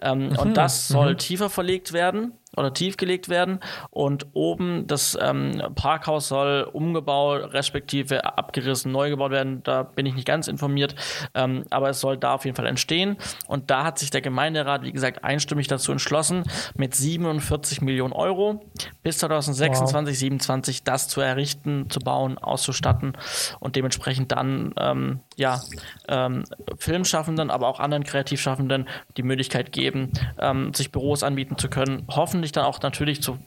Ähm, mhm. Und das soll mhm. tiefer verlegt werden oder tiefgelegt werden und oben das ähm, Parkhaus soll umgebaut, respektive abgerissen, neu gebaut werden. Da bin ich nicht ganz informiert, ähm, aber es soll da auf jeden Fall entstehen. Und da hat sich der Gemeinderat, wie gesagt, einstimmig dazu entschlossen, mit 47 Millionen Euro bis 2026, wow. 27 das zu errichten, zu bauen, auszustatten und dementsprechend dann ja ja, ähm, Filmschaffenden, aber auch anderen Kreativschaffenden die Möglichkeit geben, ähm, sich Büros anbieten zu können. Hoffentlich dann auch natürlich zu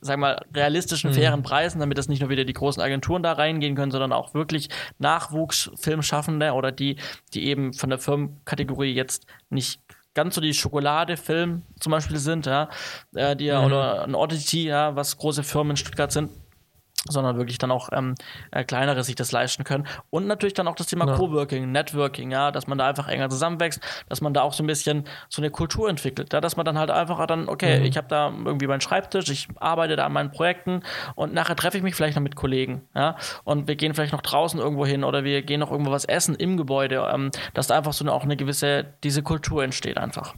sagen wir mal, realistischen, mhm. fairen Preisen, damit das nicht nur wieder die großen Agenturen da reingehen können, sondern auch wirklich Nachwuchsfilmschaffende oder die, die eben von der Firmenkategorie jetzt nicht ganz so die Schokolade-Film zum Beispiel sind, ja, äh, die ja, mhm. oder ein Oddity, ja, was große Firmen in Stuttgart sind, sondern wirklich dann auch ähm, äh, kleinere sich das leisten können. Und natürlich dann auch das Thema ja. Coworking, Networking, ja, dass man da einfach enger zusammenwächst, dass man da auch so ein bisschen so eine Kultur entwickelt, ja, dass man dann halt einfach dann, okay, mhm. ich habe da irgendwie meinen Schreibtisch, ich arbeite da an meinen Projekten und nachher treffe ich mich vielleicht noch mit Kollegen, ja, und wir gehen vielleicht noch draußen irgendwo hin oder wir gehen noch irgendwo was essen im Gebäude, ähm, dass da einfach so eine, auch eine gewisse, diese Kultur entsteht einfach.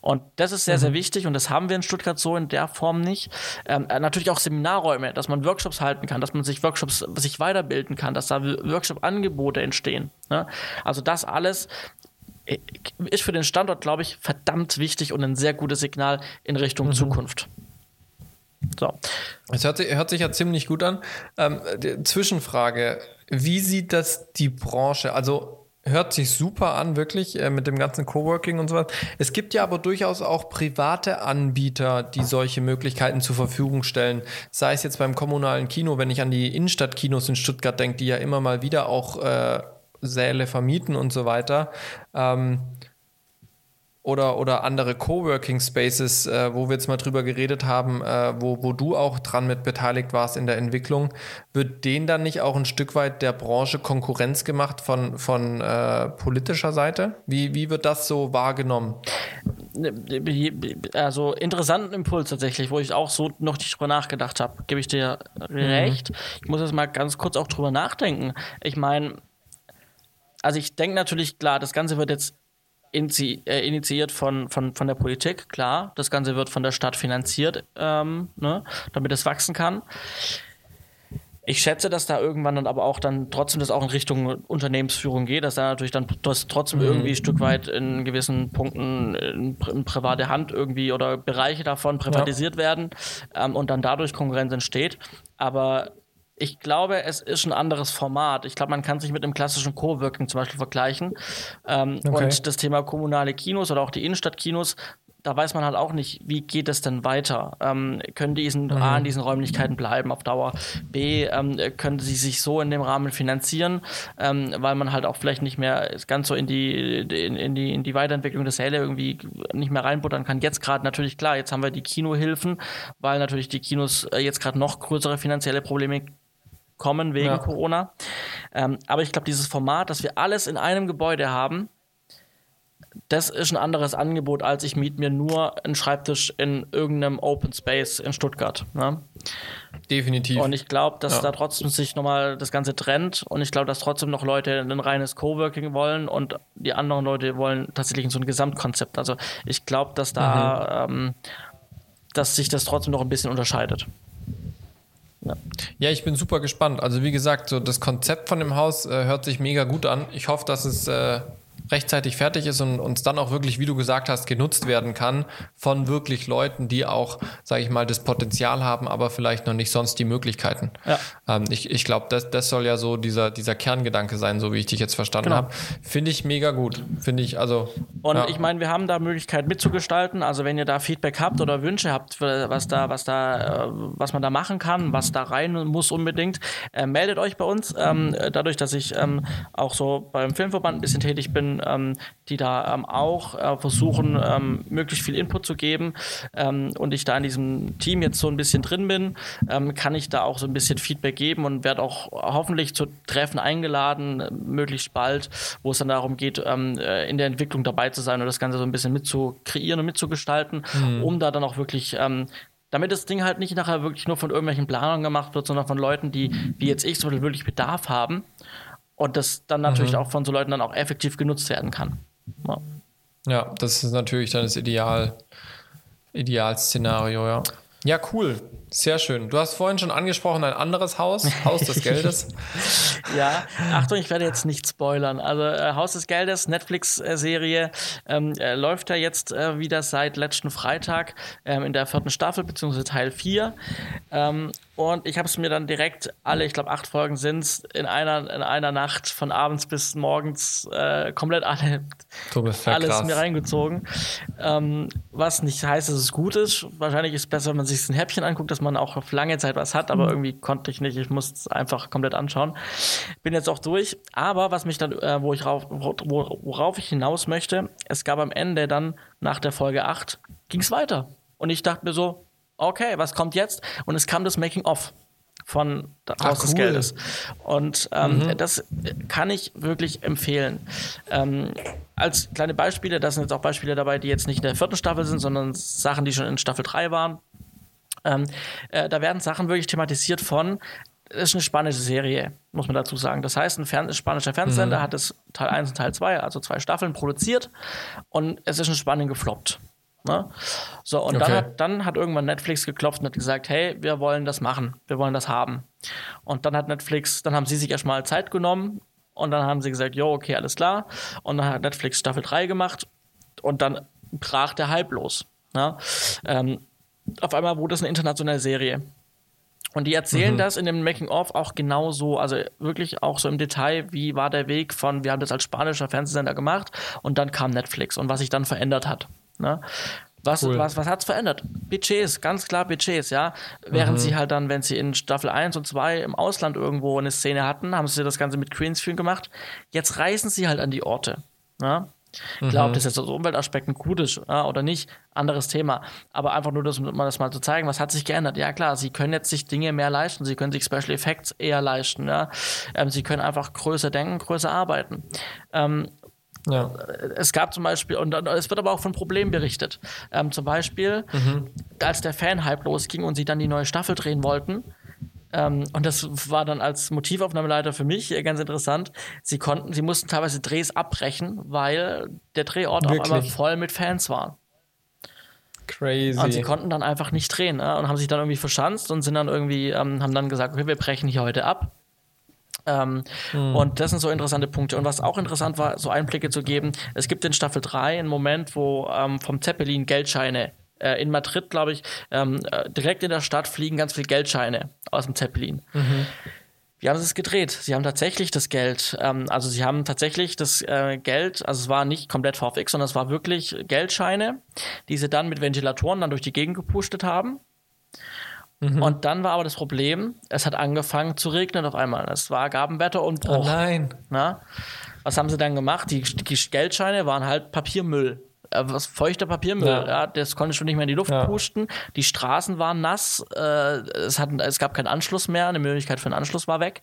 Und das ist sehr, mhm. sehr wichtig und das haben wir in Stuttgart so in der Form nicht. Ähm, äh, natürlich auch Seminarräume, dass man Workshops halten kann, dass man sich Workshops sich weiterbilden kann, dass da Workshop-Angebote entstehen. Ne? Also das alles äh, ist für den Standort, glaube ich, verdammt wichtig und ein sehr gutes Signal in Richtung mhm. Zukunft. So. Es hört sich, hört sich ja ziemlich gut an. Ähm, Zwischenfrage: Wie sieht das die Branche? Also Hört sich super an, wirklich, äh, mit dem ganzen Coworking und so was. Es gibt ja aber durchaus auch private Anbieter, die solche Möglichkeiten zur Verfügung stellen. Sei es jetzt beim kommunalen Kino, wenn ich an die Innenstadtkinos in Stuttgart denke, die ja immer mal wieder auch äh, Säle vermieten und so weiter. Ähm, oder, oder andere Coworking Spaces, äh, wo wir jetzt mal drüber geredet haben, äh, wo, wo du auch dran mit beteiligt warst in der Entwicklung, wird denen dann nicht auch ein Stück weit der Branche Konkurrenz gemacht von, von äh, politischer Seite? Wie, wie wird das so wahrgenommen? Also interessanten Impuls tatsächlich, wo ich auch so noch nicht drüber nachgedacht habe, gebe ich dir recht. Mhm. Ich muss jetzt mal ganz kurz auch drüber nachdenken. Ich meine, also ich denke natürlich, klar, das Ganze wird jetzt initiiert von, von, von der Politik, klar. Das Ganze wird von der Stadt finanziert, ähm, ne, damit es wachsen kann. Ich schätze, dass da irgendwann dann aber auch dann trotzdem das auch in Richtung Unternehmensführung geht, dass da natürlich dann das trotzdem mhm. irgendwie ein Stück weit in gewissen Punkten in, in private Hand irgendwie oder Bereiche davon privatisiert ja. werden ähm, und dann dadurch Konkurrenz entsteht. Aber ich glaube, es ist ein anderes Format. Ich glaube, man kann sich mit einem klassischen Coworking zum Beispiel vergleichen. Ähm, okay. Und das Thema kommunale Kinos oder auch die Innenstadtkinos, da weiß man halt auch nicht, wie geht es denn weiter? Ähm, können die in, mhm. A, in diesen Räumlichkeiten bleiben auf Dauer? B, ähm, können sie sich so in dem Rahmen finanzieren, ähm, weil man halt auch vielleicht nicht mehr ganz so in die, in, in die, in die Weiterentwicklung des Säle irgendwie nicht mehr reinbuttern kann. Jetzt gerade natürlich klar, jetzt haben wir die Kinohilfen, weil natürlich die Kinos äh, jetzt gerade noch größere finanzielle Probleme kommen wegen ja. Corona. Ähm, aber ich glaube, dieses Format, dass wir alles in einem Gebäude haben, das ist ein anderes Angebot, als ich miete mir nur einen Schreibtisch in irgendeinem Open Space in Stuttgart. Ne? Definitiv. Und ich glaube, dass ja. da trotzdem sich nochmal das Ganze trennt und ich glaube, dass trotzdem noch Leute ein reines Coworking wollen und die anderen Leute wollen tatsächlich so ein Gesamtkonzept. Also ich glaube, dass da, mhm. ähm, dass sich das trotzdem noch ein bisschen unterscheidet. Ja. ja, ich bin super gespannt. Also wie gesagt, so das Konzept von dem Haus äh, hört sich mega gut an. Ich hoffe, dass es äh, rechtzeitig fertig ist und uns dann auch wirklich, wie du gesagt hast, genutzt werden kann von wirklich Leuten, die auch, sage ich mal, das Potenzial haben, aber vielleicht noch nicht sonst die Möglichkeiten. Ja. Ähm, ich ich glaube, das, das soll ja so dieser, dieser Kerngedanke sein, so wie ich dich jetzt verstanden genau. habe. Finde ich mega gut. Finde ich, also. Und ja. ich meine, wir haben da Möglichkeit mitzugestalten. Also wenn ihr da Feedback habt oder Wünsche habt, was da, was da, äh, was man da machen kann, was da rein muss unbedingt, äh, meldet euch bei uns. Ähm, dadurch, dass ich ähm, auch so beim Filmverband ein bisschen tätig bin, ähm, die da ähm, auch äh, versuchen, ähm, möglichst viel Input zu geben. Ähm, und ich da in diesem Team jetzt so ein bisschen drin bin, ähm, kann ich da auch so ein bisschen Feedback geben und werde auch hoffentlich zu Treffen eingeladen, möglichst bald, wo es dann darum geht, ähm, äh, in der Entwicklung dabei zu sein und das Ganze so ein bisschen mitzukreieren und mitzugestalten, mhm. um da dann auch wirklich damit das Ding halt nicht nachher wirklich nur von irgendwelchen Planern gemacht wird, sondern von Leuten, die, wie jetzt ich, zum Beispiel wirklich Bedarf haben und das dann natürlich mhm. auch von so Leuten dann auch effektiv genutzt werden kann. Ja, ja das ist natürlich dann das Ideal, Idealszenario, ja. Ja, cool. Sehr schön. Du hast vorhin schon angesprochen, ein anderes Haus, Haus des Geldes. ja, Achtung, ich werde jetzt nicht spoilern. Also äh, Haus des Geldes, Netflix-Serie, ähm, äh, läuft ja jetzt äh, wieder seit letzten Freitag ähm, in der vierten Staffel, beziehungsweise Teil 4. Ähm, und ich habe es mir dann direkt alle, ich glaube acht Folgen sind es, in einer, in einer Nacht von abends bis morgens äh, komplett alle, alles krass. mir reingezogen. Ähm, was nicht heißt, dass es gut ist. Wahrscheinlich ist es besser, wenn man sich ein Häppchen anguckt, dass man auch auf lange Zeit was hat, aber mhm. irgendwie konnte ich nicht. Ich musste es einfach komplett anschauen. Bin jetzt auch durch. Aber was mich dann, äh, wo ich rauf, worauf ich hinaus möchte, es gab am Ende dann nach der Folge 8 ging es weiter. Und ich dachte mir so, okay, was kommt jetzt? Und es kam das Making-of. von Haus cool. des Geldes. Und ähm, mhm. das kann ich wirklich empfehlen. Ähm, als kleine Beispiele, da sind jetzt auch Beispiele dabei, die jetzt nicht in der vierten Staffel sind, sondern Sachen, die schon in Staffel 3 waren. Ähm, äh, da werden Sachen wirklich thematisiert von, das ist eine spanische Serie, muss man dazu sagen. Das heißt, ein Fern spanischer Fernsehsender mhm. hat es Teil 1 und Teil 2, also zwei Staffeln produziert und es ist in Spanien gefloppt. Ne? So, und okay. dann, hat, dann hat irgendwann Netflix geklopft und hat gesagt, hey, wir wollen das machen, wir wollen das haben. Und dann hat Netflix, dann haben sie sich erstmal Zeit genommen und dann haben sie gesagt, jo, okay, alles klar. Und dann hat Netflix Staffel 3 gemacht und dann brach der Hype los. Ne? Ähm, auf einmal wurde es eine internationale Serie. Und die erzählen mhm. das in dem Making-of auch genau so, also wirklich auch so im Detail, wie war der Weg von, wir haben das als spanischer Fernsehsender gemacht und dann kam Netflix und was sich dann verändert hat. Ne? Was, cool. was, was hat's verändert? Budgets, ganz klar Budgets, ja. Während mhm. sie halt dann, wenn sie in Staffel 1 und 2 im Ausland irgendwo eine Szene hatten, haben sie das Ganze mit Greenscreen gemacht. Jetzt reisen sie halt an die Orte. Ja? Ich glaube, mhm. das jetzt aus Umweltaspekten gut ist ja, oder nicht, anderes Thema. Aber einfach nur, das, um das mal zu zeigen, was hat sich geändert. Ja klar, sie können jetzt sich Dinge mehr leisten, sie können sich Special Effects eher leisten. Ja? Ähm, sie können einfach größer denken, größer arbeiten. Ähm, ja. Es gab zum Beispiel, und es wird aber auch von Problemen berichtet. Ähm, zum Beispiel, mhm. als der Fan-Hype losging und sie dann die neue Staffel drehen wollten, ähm, und das war dann als Motivaufnahmeleiter für mich ganz interessant. Sie konnten, sie mussten teilweise Drehs abbrechen, weil der Drehort Wirklich? auf einmal voll mit Fans war. Crazy. Und sie konnten dann einfach nicht drehen ne? und haben sich dann irgendwie verschanzt und sind dann irgendwie, ähm, haben dann gesagt, okay, wir brechen hier heute ab. Ähm, hm. Und das sind so interessante Punkte. Und was auch interessant war, so Einblicke zu geben, es gibt in Staffel 3 einen Moment, wo ähm, vom Zeppelin Geldscheine äh, in Madrid, glaube ich, ähm, äh, direkt in der Stadt fliegen ganz viele Geldscheine aus dem Zeppelin. Mhm. Wie haben sie es gedreht? Sie haben tatsächlich das Geld, ähm, also sie haben tatsächlich das äh, Geld, also es war nicht komplett VFX, sondern es war wirklich Geldscheine, die sie dann mit Ventilatoren dann durch die Gegend gepustet haben. Mhm. Und dann war aber das Problem, es hat angefangen zu regnen auf einmal. Es war Gabenwetter und Bruch. Oh nein. Na? Was haben sie dann gemacht? Die, die Geldscheine waren halt Papiermüll. Äh, was feuchter Papiermüll, ja. ja. das konnte schon nicht mehr in die Luft ja. pusten. Die Straßen waren nass, äh, es, hat, es gab keinen Anschluss mehr, eine Möglichkeit für einen Anschluss war weg.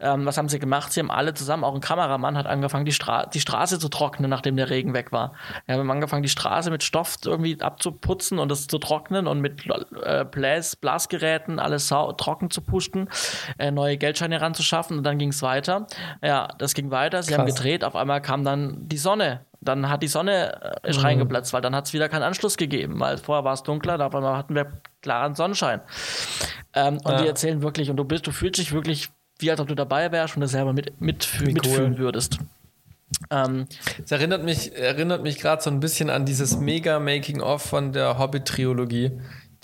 Ähm, was haben sie gemacht? Sie haben alle zusammen, auch ein Kameramann hat angefangen, die, Stra die Straße zu trocknen, nachdem der Regen weg war. Wir haben angefangen, die Straße mit Stoff irgendwie abzuputzen und das zu trocknen und mit äh, Blas Blasgeräten alles trocken zu pusten, äh, neue Geldscheine ranzuschaffen und dann ging es weiter. Ja, das ging weiter. Sie Krass. haben gedreht, auf einmal kam dann die Sonne dann hat die Sonne äh, mhm. reingeplatzt, weil dann hat es wieder keinen Anschluss gegeben, weil vorher war es dunkler, da hatten wir klaren Sonnenschein. Ähm, und ja. die erzählen wirklich, und du bist, du fühlst dich wirklich, wie als ob du dabei wärst und das selber mit, mit, mitfühlen cool. würdest. Ähm, es erinnert mich, erinnert mich gerade so ein bisschen an dieses Mega-Making-of von der Hobbit-Trilogie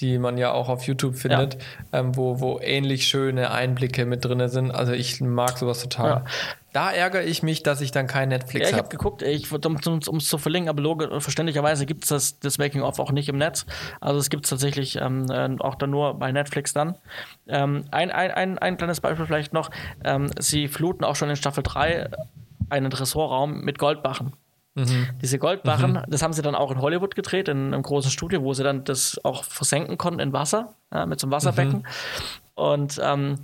die man ja auch auf YouTube findet, ja. ähm, wo, wo ähnlich schöne Einblicke mit drin sind. Also ich mag sowas total. Ja. Da ärgere ich mich, dass ich dann kein Netflix habe. Ja, ich habe geguckt, ich, um es zu verlinken, aber logisch, verständlicherweise gibt es das, das Making-of auch nicht im Netz. Also es gibt es tatsächlich ähm, äh, auch dann nur bei Netflix dann. Ähm, ein, ein, ein, ein kleines Beispiel vielleicht noch. Ähm, sie fluten auch schon in Staffel 3 einen Ressortraum mit Goldbachen. Mhm. Diese Goldbarren, mhm. das haben sie dann auch in Hollywood gedreht, in einem großen Studio, wo sie dann das auch versenken konnten in Wasser, ja, mit so einem Wasserbecken. Mhm. Und, ähm,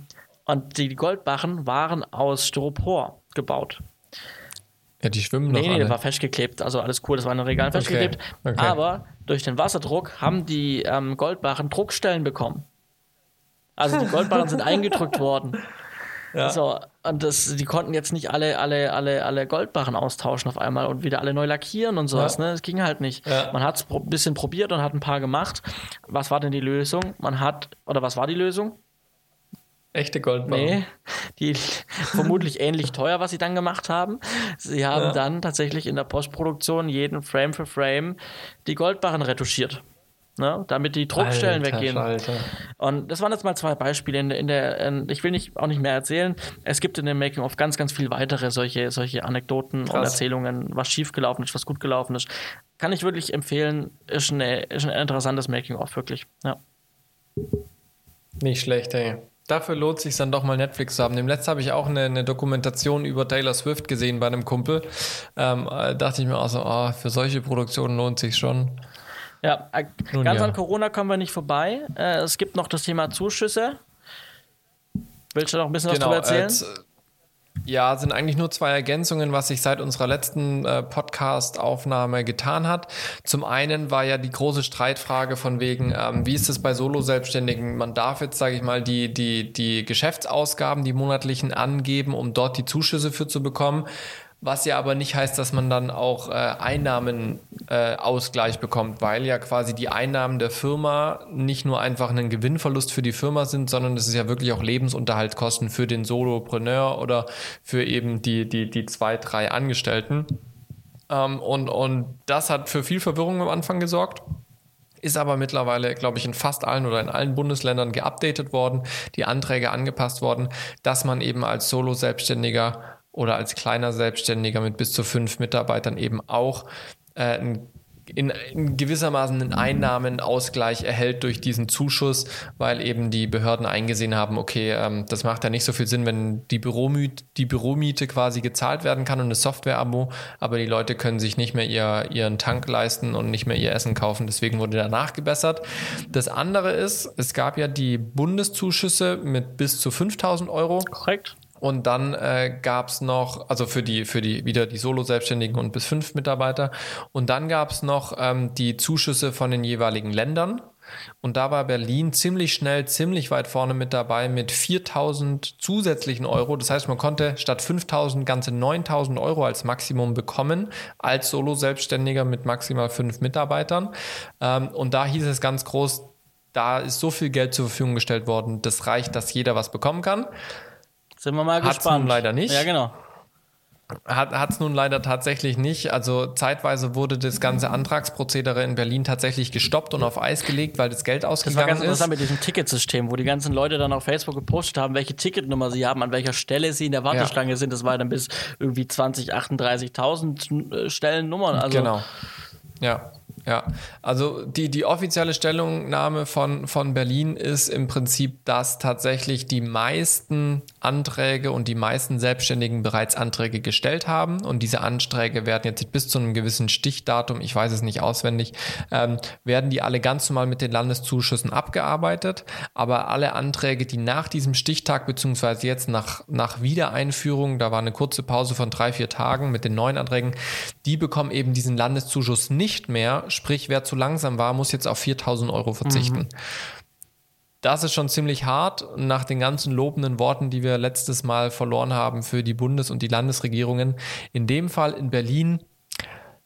und die Goldbarren waren aus Styropor gebaut. Ja, die schwimmen noch. Nee, nee, alle. war festgeklebt. Also alles cool, das war in den Regalen festgeklebt. Okay. Okay. Aber durch den Wasserdruck haben die ähm, Goldbarren Druckstellen bekommen. Also die Goldbarren sind eingedrückt worden. Ja. So, und das, die konnten jetzt nicht alle, alle, alle, alle Goldbarren austauschen auf einmal und wieder alle neu lackieren und sowas, ja. ne? Das ging halt nicht. Ja. Man hat es ein bisschen probiert und hat ein paar gemacht. Was war denn die Lösung? Man hat, oder was war die Lösung? Echte Goldbarren. Nee, die vermutlich ähnlich teuer, was sie dann gemacht haben. Sie haben ja. dann tatsächlich in der Postproduktion jeden Frame für Frame die Goldbarren retuschiert ne? damit die Druckstellen Alter, weggehen. Alter. Und das waren jetzt mal zwei Beispiele. In der, in der in, ich will nicht, auch nicht mehr erzählen. Es gibt in dem Making of ganz, ganz viel weitere solche, solche Anekdoten Krass. und Erzählungen, was schiefgelaufen ist, was gut gelaufen ist. Kann ich wirklich empfehlen. Ist, eine, ist ein interessantes Making of, wirklich. Ja. Nicht schlecht, ey. Dafür lohnt es sich dann doch mal Netflix zu haben. Dem letzten habe ich auch eine, eine, Dokumentation über Taylor Swift gesehen bei einem Kumpel. Ähm, äh, dachte ich mir auch so, oh, für solche Produktionen lohnt sich schon. Ja, äh, Nun ganz ja. an Corona kommen wir nicht vorbei. Äh, es gibt noch das Thema Zuschüsse. Willst du noch ein bisschen genau, was darüber erzählen? Als, ja, sind eigentlich nur zwei Ergänzungen, was sich seit unserer letzten äh, Podcast-Aufnahme getan hat. Zum einen war ja die große Streitfrage von wegen, ähm, wie ist es bei Solo-Selbstständigen? Man darf jetzt, sage ich mal, die, die, die Geschäftsausgaben, die monatlichen angeben, um dort die Zuschüsse für zu bekommen. Was ja aber nicht heißt, dass man dann auch äh, Einnahmenausgleich äh, bekommt, weil ja quasi die Einnahmen der Firma nicht nur einfach ein Gewinnverlust für die Firma sind, sondern es ist ja wirklich auch Lebensunterhaltskosten für den Solopreneur oder für eben die, die, die zwei, drei Angestellten. Ähm, und, und das hat für viel Verwirrung am Anfang gesorgt ist aber mittlerweile, glaube ich, in fast allen oder in allen Bundesländern geupdatet worden, die Anträge angepasst worden, dass man eben als Solo-Selbstständiger oder als kleiner Selbstständiger mit bis zu fünf Mitarbeitern eben auch äh, in, in gewissermaßen einen Einnahmenausgleich erhält durch diesen Zuschuss, weil eben die Behörden eingesehen haben, okay, ähm, das macht ja nicht so viel Sinn, wenn die Büromiete, die Büromiete quasi gezahlt werden kann und eine Software-Abo, aber die Leute können sich nicht mehr ihr, ihren Tank leisten und nicht mehr ihr Essen kaufen. Deswegen wurde danach gebessert. Das andere ist, es gab ja die Bundeszuschüsse mit bis zu 5000 Euro. Korrekt. Und dann äh, gab es noch, also für die, für die wieder die Solo-Selbstständigen und bis fünf Mitarbeiter. Und dann gab es noch ähm, die Zuschüsse von den jeweiligen Ländern. Und da war Berlin ziemlich schnell, ziemlich weit vorne mit dabei mit 4000 zusätzlichen Euro. Das heißt, man konnte statt 5000 ganze 9000 Euro als Maximum bekommen, als Solo-Selbstständiger mit maximal fünf Mitarbeitern. Ähm, und da hieß es ganz groß, da ist so viel Geld zur Verfügung gestellt worden, das reicht, dass jeder was bekommen kann. Sind wir mal Hat's gespannt. Nun leider nicht. Ja, genau. Hat es nun leider tatsächlich nicht. Also zeitweise wurde das ganze Antragsprozedere in Berlin tatsächlich gestoppt und auf Eis gelegt, weil das Geld ausgegangen ist. Das war ganz interessant mit diesem Ticketsystem, wo die ganzen Leute dann auf Facebook gepostet haben, welche Ticketnummer sie haben, an welcher Stelle sie in der Warteschlange ja. sind. Das war dann bis irgendwie 20, 38.000 äh, Stellennummern. Also genau. Ja. Ja, also die, die offizielle Stellungnahme von, von Berlin ist im Prinzip, dass tatsächlich die meisten Anträge und die meisten Selbstständigen bereits Anträge gestellt haben. Und diese Anträge werden jetzt bis zu einem gewissen Stichdatum, ich weiß es nicht auswendig, ähm, werden die alle ganz normal mit den Landeszuschüssen abgearbeitet. Aber alle Anträge, die nach diesem Stichtag beziehungsweise jetzt nach, nach Wiedereinführung, da war eine kurze Pause von drei, vier Tagen mit den neuen Anträgen, die bekommen eben diesen Landeszuschuss nicht mehr Sprich, wer zu langsam war, muss jetzt auf 4000 Euro verzichten. Mhm. Das ist schon ziemlich hart nach den ganzen lobenden Worten, die wir letztes Mal verloren haben für die Bundes- und die Landesregierungen. In dem Fall in Berlin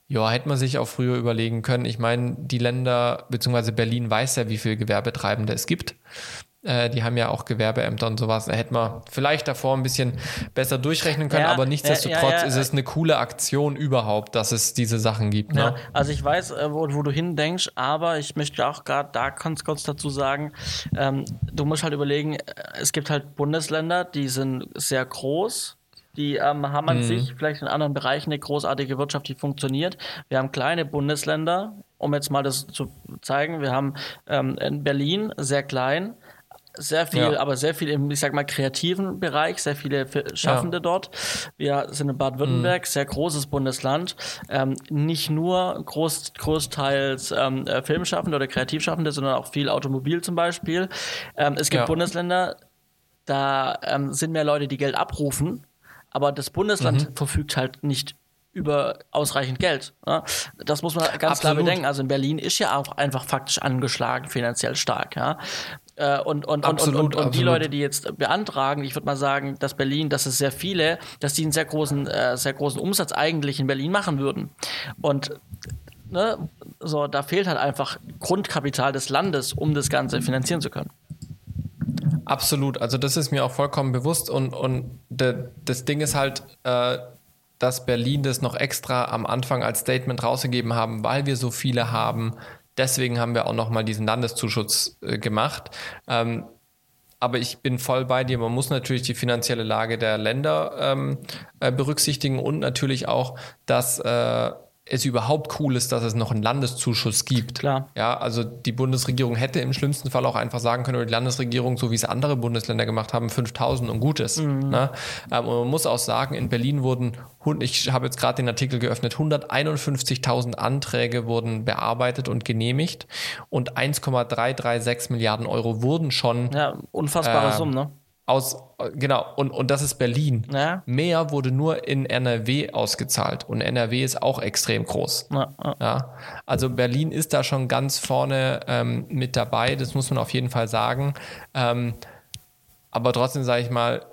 ja, hätte man sich auch früher überlegen können. Ich meine, die Länder, beziehungsweise Berlin weiß ja, wie viele Gewerbetreibende es gibt. Äh, die haben ja auch Gewerbeämter und sowas. Da hätte man vielleicht davor ein bisschen besser durchrechnen können, ja, aber nichtsdestotrotz ja, ja, ist es eine coole Aktion überhaupt, dass es diese Sachen gibt. Ne? also ich weiß, äh, wo, wo du hindenkst, aber ich möchte auch gerade da ganz kurz dazu sagen, ähm, du musst halt überlegen, äh, es gibt halt Bundesländer, die sind sehr groß, die ähm, haben an mhm. sich vielleicht in anderen Bereichen eine großartige Wirtschaft, die funktioniert. Wir haben kleine Bundesländer, um jetzt mal das zu zeigen. Wir haben ähm, in Berlin sehr klein, sehr viel, ja. aber sehr viel im, ich sag mal, kreativen Bereich, sehr viele Schaffende ja. dort. Wir sind in Baden-Württemberg, mhm. sehr großes Bundesland. Ähm, nicht nur groß, großteils ähm, äh, Filmschaffende oder Kreativschaffende, sondern auch viel Automobil zum Beispiel. Ähm, es gibt ja. Bundesländer, da ähm, sind mehr Leute, die Geld abrufen, aber das Bundesland mhm. verfügt halt nicht über ausreichend Geld. Ja? Das muss man ganz Absolut. klar bedenken. Also in Berlin ist ja auch einfach faktisch angeschlagen, finanziell stark. Ja? Äh, und, und, absolut, und, und, und, die Leute, die jetzt beantragen, ich würde mal sagen, dass Berlin, dass es sehr viele, dass die einen sehr großen, äh, sehr großen Umsatz eigentlich in Berlin machen würden. Und ne, so, da fehlt halt einfach Grundkapital des Landes, um das Ganze finanzieren zu können. Absolut, also das ist mir auch vollkommen bewusst und, und de, das Ding ist halt, äh, dass Berlin das noch extra am Anfang als Statement rausgegeben haben, weil wir so viele haben. Deswegen haben wir auch nochmal diesen Landeszuschuss äh, gemacht. Ähm, aber ich bin voll bei dir. Man muss natürlich die finanzielle Lage der Länder ähm, äh, berücksichtigen und natürlich auch, dass äh, es überhaupt cool ist, dass es noch einen Landeszuschuss gibt. Klar. Ja, also die Bundesregierung hätte im schlimmsten Fall auch einfach sagen können, oder die Landesregierung, so wie es andere Bundesländer gemacht haben, 5000 und gut ist. Mhm. Ne? Ähm, und man muss auch sagen, in Berlin wurden, ich habe jetzt gerade den Artikel geöffnet, 151.000 Anträge wurden bearbeitet und genehmigt und 1,336 Milliarden Euro wurden schon. Ja, unfassbare äh, Summen, ne? Aus, genau, und, und das ist Berlin. Ja. Mehr wurde nur in NRW ausgezahlt und NRW ist auch extrem groß. Ja, ja. Also Berlin ist da schon ganz vorne ähm, mit dabei, das muss man auf jeden Fall sagen. Ähm, aber trotzdem sage ich mal,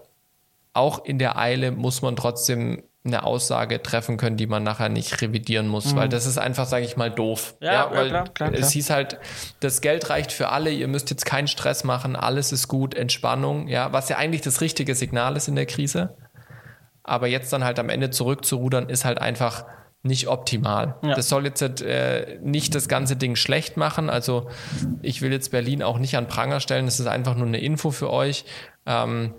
auch in der Eile muss man trotzdem eine Aussage treffen können, die man nachher nicht revidieren muss, weil das ist einfach, sage ich mal, doof. Mhm. Ja, ja, weil klar, klar, es klar. hieß halt, das Geld reicht für alle, ihr müsst jetzt keinen Stress machen, alles ist gut, Entspannung, ja, was ja eigentlich das richtige Signal ist in der Krise. Aber jetzt dann halt am Ende zurückzurudern, ist halt einfach nicht optimal. Ja. Das soll jetzt äh, nicht das ganze Ding schlecht machen. Also ich will jetzt Berlin auch nicht an Pranger stellen. Das ist einfach nur eine Info für euch. Ähm,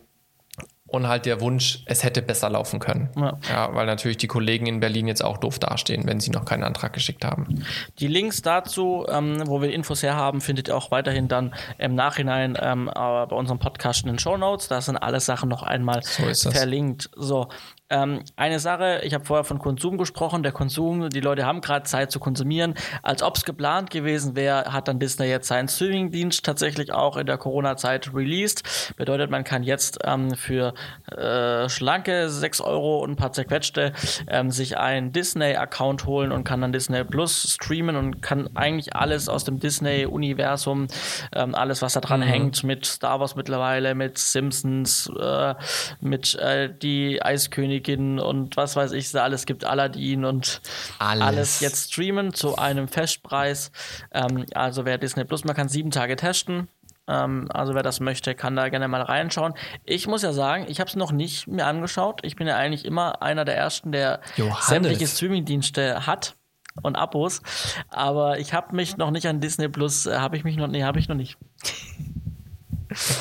und halt der Wunsch, es hätte besser laufen können. Ja. weil natürlich die Kollegen in Berlin jetzt auch doof dastehen, wenn sie noch keinen Antrag geschickt haben. Die Links dazu, ähm, wo wir Infos herhaben, findet ihr auch weiterhin dann im Nachhinein ähm, bei unserem Podcast in den Show Notes. Da sind alle Sachen noch einmal So verlinkt. So, ähm, eine Sache, ich habe vorher von Konsum gesprochen. Der Konsum, die Leute haben gerade Zeit zu konsumieren. Als ob es geplant gewesen wäre, hat dann Disney jetzt seinen Streamingdienst tatsächlich auch in der Corona-Zeit released. Bedeutet, man kann jetzt ähm, für äh, schlanke 6 Euro und ein paar zerquetschte ähm, sich einen Disney-Account holen und kann dann Disney Plus streamen und kann eigentlich alles aus dem Disney-Universum, ähm, alles was da dran hängt, mit Star Wars mittlerweile, mit Simpsons, äh, mit äh, die Eiskönigin und was weiß ich, alles gibt Aladdin und Alles. alles jetzt streamen zu einem Festpreis. Ähm, also wer Disney Plus, man kann sieben Tage testen. Ähm, also wer das möchte, kann da gerne mal reinschauen. Ich muss ja sagen, ich habe es noch nicht mir angeschaut. Ich bin ja eigentlich immer einer der ersten, der Johannes. sämtliche Streamingdienste hat und Abos. Aber ich habe mich noch nicht an Disney Plus, äh, habe ich mich noch, nee, habe ich noch nicht.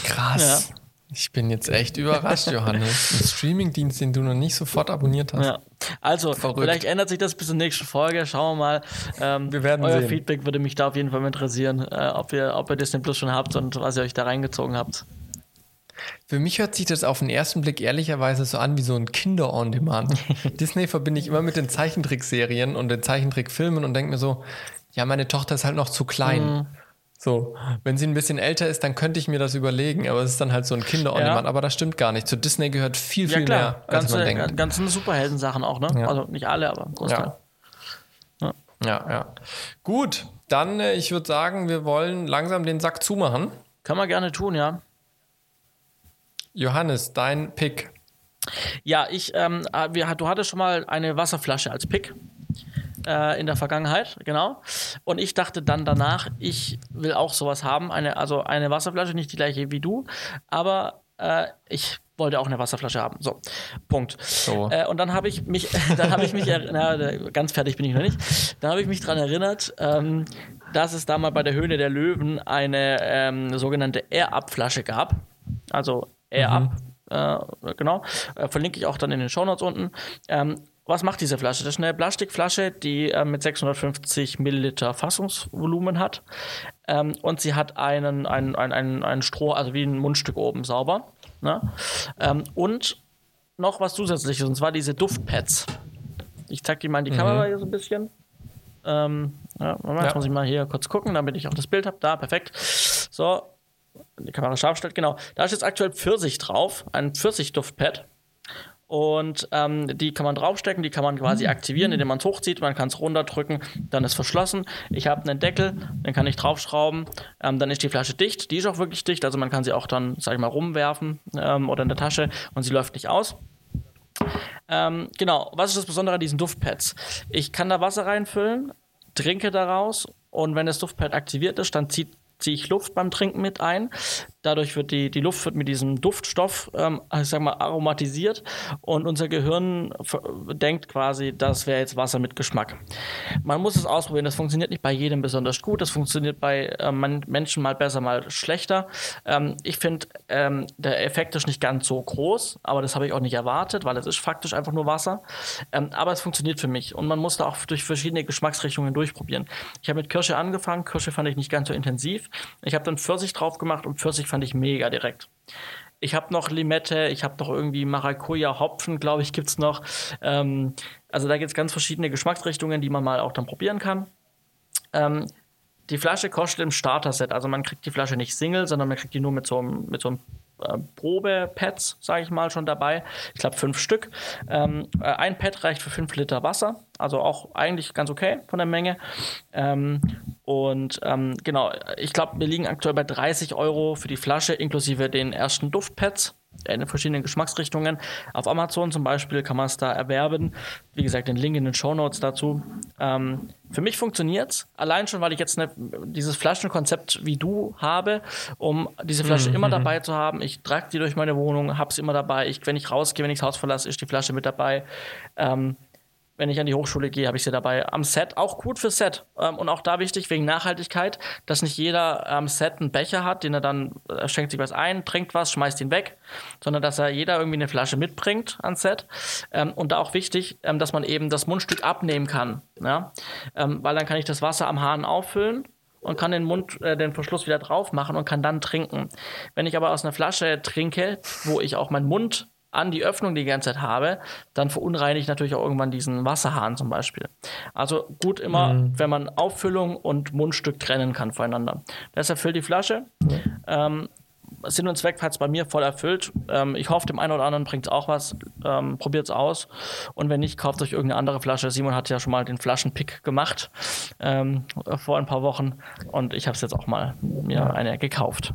Krass. Ich bin jetzt echt überrascht, Johannes. Ein Streamingdienst, den du noch nicht sofort abonniert hast. Ja. Also, Verrückt. vielleicht ändert sich das bis zur nächsten Folge. Schauen wir mal. Ähm, Wir werden euer sehen. Feedback würde mich da auf jeden Fall interessieren, äh, ob, ihr, ob ihr Disney Plus schon habt und was ihr euch da reingezogen habt. Für mich hört sich das auf den ersten Blick ehrlicherweise so an wie so ein Kinder-on-Demand. Disney verbinde ich immer mit den Zeichentrickserien und den Zeichentrickfilmen und denke mir so, ja, meine Tochter ist halt noch zu klein. Mhm. So, wenn sie ein bisschen älter ist, dann könnte ich mir das überlegen, aber es ist dann halt so ein Kinder-on-Demand. Ja. Aber das stimmt gar nicht. Zu Disney gehört viel, Ja viel klar, mehr, als ganze, man denkt. ganzen Superhelden-Sachen auch, ne? Ja. Also nicht alle, aber Großteil. Ja. Ja, ja. Gut, dann, äh, ich würde sagen, wir wollen langsam den Sack zumachen. Kann man gerne tun, ja. Johannes, dein Pick. Ja, ich, ähm, äh, wir, du hattest schon mal eine Wasserflasche als Pick äh, in der Vergangenheit, genau. Und ich dachte dann danach, ich will auch sowas haben, eine, also eine Wasserflasche, nicht die gleiche wie du, aber äh, ich wollte auch eine Wasserflasche haben. So, Punkt. So. Äh, und dann habe ich mich, dann habe ich mich, na, ganz fertig bin ich noch nicht. Dann habe ich mich daran erinnert, ähm, dass es da mal bei der Höhle der Löwen eine ähm, sogenannte Air-Up-Flasche gab. Also Air-Up, äh, genau. Äh, verlinke ich auch dann in den Shownotes unten. Ähm, was macht diese Flasche? Das ist eine Plastikflasche, die äh, mit 650 Milliliter Fassungsvolumen hat. Ähm, und sie hat einen, einen, einen, einen, Stroh, also wie ein Mundstück oben sauber. Ne? Ähm, und noch was zusätzliches, und zwar diese Duftpads. Ich zeig die mal in die Kamera hier so ein bisschen. Ähm, ja, Moment, jetzt Ja. muss ich mal hier kurz gucken, damit ich auch das Bild habe. Da, perfekt. So, die Kamera scharf stellt, genau. Da ist jetzt aktuell Pfirsich drauf, ein Pfirsich-Duftpad. Und ähm, die kann man draufstecken, die kann man quasi aktivieren, indem man es hochzieht. Man kann es runterdrücken, dann ist verschlossen. Ich habe einen Deckel, den kann ich draufschrauben. Ähm, dann ist die Flasche dicht. Die ist auch wirklich dicht, also man kann sie auch dann, sag ich mal, rumwerfen ähm, oder in der Tasche und sie läuft nicht aus. Ähm, genau, was ist das Besondere an diesen Duftpads? Ich kann da Wasser reinfüllen, trinke daraus und wenn das Duftpad aktiviert ist, dann zieht ziehe ich Luft beim Trinken mit ein. Dadurch wird die, die Luft wird mit diesem Duftstoff, ähm, ich sag mal, aromatisiert und unser Gehirn denkt quasi, das wäre jetzt Wasser mit Geschmack. Man muss es ausprobieren. Das funktioniert nicht bei jedem besonders gut. Das funktioniert bei man- Menschen mal besser, mal schlechter. Ähm, ich finde, ähm, der Effekt ist nicht ganz so groß, aber das habe ich auch nicht erwartet, weil es ist faktisch einfach nur Wasser. Ähm, aber es funktioniert für mich und man muss da auch durch verschiedene Geschmacksrichtungen durchprobieren. Ich habe mit Kirsche angefangen. Kirsche fand ich nicht ganz so intensiv. Ich habe dann Pfirsich drauf gemacht und Pfirsich fand ich mega direkt. Ich habe noch Limette, ich habe noch irgendwie Maracuja, Hopfen, glaube ich, gibt's noch. Ähm, also da gibt's ganz verschiedene Geschmacksrichtungen, die man mal auch dann probieren kann. Ähm, die Flasche kostet im Starter-Set, also man kriegt die Flasche nicht Single, sondern man kriegt die nur mit so einem, mit so einem äh, Probe-Pads, sage ich mal, schon dabei. Ich glaube fünf Stück. Ähm, äh, ein Pad reicht für fünf Liter Wasser, also auch eigentlich ganz okay von der Menge. Ähm, und ähm, genau, ich glaube, wir liegen aktuell bei 30 Euro für die Flasche inklusive den ersten Duftpads in verschiedenen Geschmacksrichtungen. Auf Amazon zum Beispiel kann man es da erwerben. Wie gesagt, den Link in den Show Notes dazu. Ähm, für mich funktioniert es, allein schon, weil ich jetzt ne, dieses Flaschenkonzept wie du habe, um diese Flasche mhm. immer dabei zu haben. Ich trage die durch meine Wohnung, habe sie immer dabei. Ich, wenn ich rausgehe, wenn ich das Haus verlasse, ist die Flasche mit dabei. Ähm, wenn ich an die Hochschule gehe, habe ich sie dabei. Am Set auch gut für Set. Ähm, und auch da wichtig wegen Nachhaltigkeit, dass nicht jeder am Set einen Becher hat, den er dann er schenkt sich was ein, trinkt was, schmeißt ihn weg, sondern dass er jeder irgendwie eine Flasche mitbringt ans Set. Ähm, und da auch wichtig, ähm, dass man eben das Mundstück abnehmen kann. Ja? Ähm, weil dann kann ich das Wasser am Hahn auffüllen und kann den Mund, äh, den Verschluss wieder drauf machen und kann dann trinken. Wenn ich aber aus einer Flasche trinke, wo ich auch meinen Mund an die Öffnung die ganze Zeit habe, dann verunreinige ich natürlich auch irgendwann diesen Wasserhahn zum Beispiel. Also gut immer, mhm. wenn man Auffüllung und Mundstück trennen kann voneinander. Deshalb füllt die Flasche. Mhm. Ähm, Sinn und Zweck hat es bei mir voll erfüllt. Ähm, ich hoffe, dem einen oder anderen bringt es auch was. Ähm, Probiert es aus. Und wenn nicht, kauft euch irgendeine andere Flasche. Simon hat ja schon mal den Flaschenpick gemacht ähm, vor ein paar Wochen. Und ich habe es jetzt auch mal mir eine gekauft.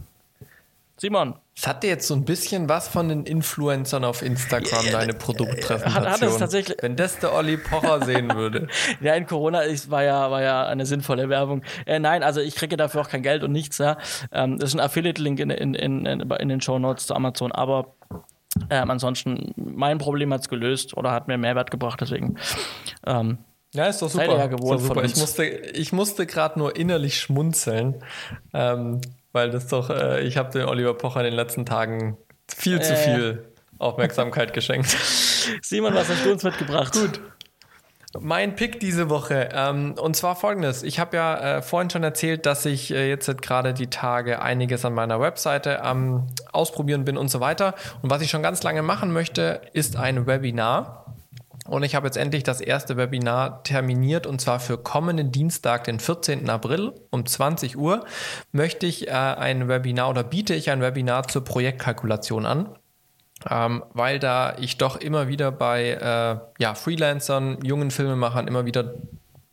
Simon. Es hatte jetzt so ein bisschen was von den Influencern auf Instagram, deine Produktpräsentation. Hat, hat es tatsächlich. Wenn das der Olli Pocher sehen würde. ja, in Corona ist, war, ja, war ja eine sinnvolle Werbung. Äh, nein, also ich kriege dafür auch kein Geld und nichts. Ja. Ähm, das ist ein Affiliate-Link in, in, in, in den Show Notes zu Amazon, aber ähm, ansonsten, mein Problem hat es gelöst oder hat mir Mehrwert gebracht, deswegen. Ähm, ja, ist doch super. Ja gewohnt super. Ich musste, ich musste gerade nur innerlich schmunzeln, ähm, weil das doch, äh, ich habe den Oliver Pocher in den letzten Tagen viel äh. zu viel Aufmerksamkeit geschenkt. Simon, was hast du uns mitgebracht? Gut. Mein Pick diese Woche. Ähm, und zwar folgendes. Ich habe ja äh, vorhin schon erzählt, dass ich äh, jetzt gerade die Tage einiges an meiner Webseite am Ausprobieren bin und so weiter. Und was ich schon ganz lange machen möchte, ist ein Webinar. Und ich habe jetzt endlich das erste Webinar terminiert und zwar für kommenden Dienstag, den 14. April um 20 Uhr, möchte ich äh, ein Webinar oder biete ich ein Webinar zur Projektkalkulation an. Ähm, weil da ich doch immer wieder bei äh, ja, Freelancern, jungen Filmemachern immer wieder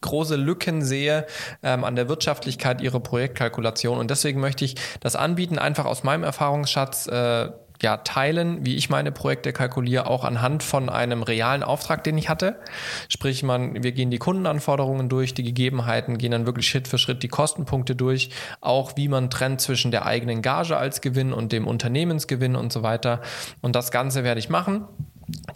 große Lücken sehe ähm, an der Wirtschaftlichkeit ihrer Projektkalkulation. Und deswegen möchte ich das anbieten, einfach aus meinem Erfahrungsschatz äh, ja, teilen, wie ich meine Projekte kalkuliere, auch anhand von einem realen Auftrag, den ich hatte. Sprich, man, wir gehen die Kundenanforderungen durch, die Gegebenheiten, gehen dann wirklich Schritt für Schritt die Kostenpunkte durch, auch wie man trennt zwischen der eigenen Gage als Gewinn und dem Unternehmensgewinn und so weiter. Und das Ganze werde ich machen.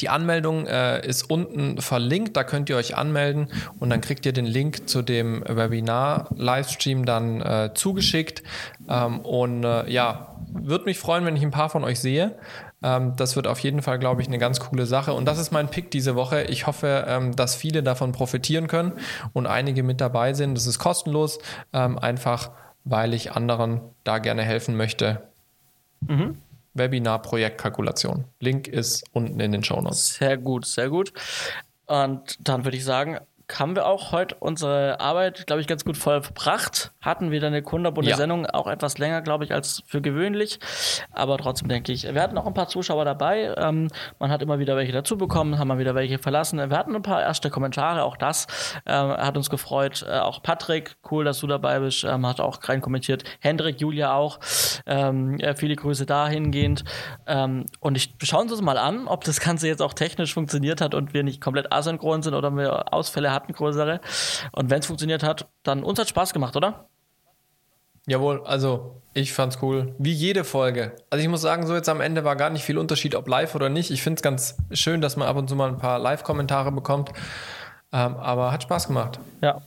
Die Anmeldung äh, ist unten verlinkt, da könnt ihr euch anmelden und dann kriegt ihr den Link zu dem Webinar-Livestream dann äh, zugeschickt. Ähm, und äh, ja, würde mich freuen, wenn ich ein paar von euch sehe. Ähm, das wird auf jeden Fall, glaube ich, eine ganz coole Sache. Und das ist mein Pick diese Woche. Ich hoffe, ähm, dass viele davon profitieren können und einige mit dabei sind. Das ist kostenlos, ähm, einfach weil ich anderen da gerne helfen möchte. Mhm. Webinar Projektkalkulation. Link ist unten in den Show Notes. Sehr gut, sehr gut. Und dann würde ich sagen, haben wir auch heute unsere Arbeit, glaube ich, ganz gut vollbracht. Hatten wieder eine kunderbunte ja. Sendung, auch etwas länger, glaube ich, als für gewöhnlich. Aber trotzdem denke ich, wir hatten auch ein paar Zuschauer dabei. Ähm, man hat immer wieder welche dazu bekommen, haben mal wieder welche verlassen. Wir hatten ein paar erste Kommentare, auch das ähm, hat uns gefreut. Äh, auch Patrick, cool, dass du dabei bist, ähm, hat auch rein kommentiert. Hendrik, Julia auch. Ähm, äh, viele Grüße dahingehend. Ähm, und ich schauen uns mal an, ob das Ganze jetzt auch technisch funktioniert hat und wir nicht komplett asynchron sind oder wir Ausfälle hatten hatten, größere. Und wenn es funktioniert hat, dann uns hat Spaß gemacht, oder? Jawohl, also ich fand's cool. Wie jede Folge. Also ich muss sagen, so jetzt am Ende war gar nicht viel Unterschied, ob live oder nicht. Ich finde es ganz schön, dass man ab und zu mal ein paar Live-Kommentare bekommt. Ähm, aber hat Spaß gemacht. Ja.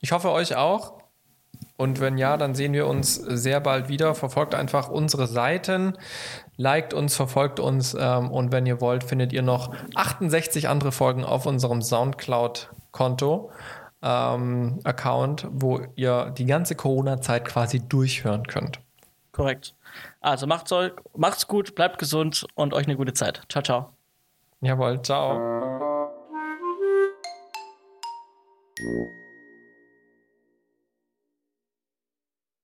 Ich hoffe euch auch. Und wenn ja, dann sehen wir uns sehr bald wieder. Verfolgt einfach unsere Seiten, liked uns, verfolgt uns ähm, und wenn ihr wollt, findet ihr noch 68 andere Folgen auf unserem Soundcloud Konto, ähm, Account, wo ihr die ganze Corona-Zeit quasi durchhören könnt. Korrekt. Also macht's, euch, macht's gut, bleibt gesund und euch eine gute Zeit. Ciao, ciao. Jawohl, ciao.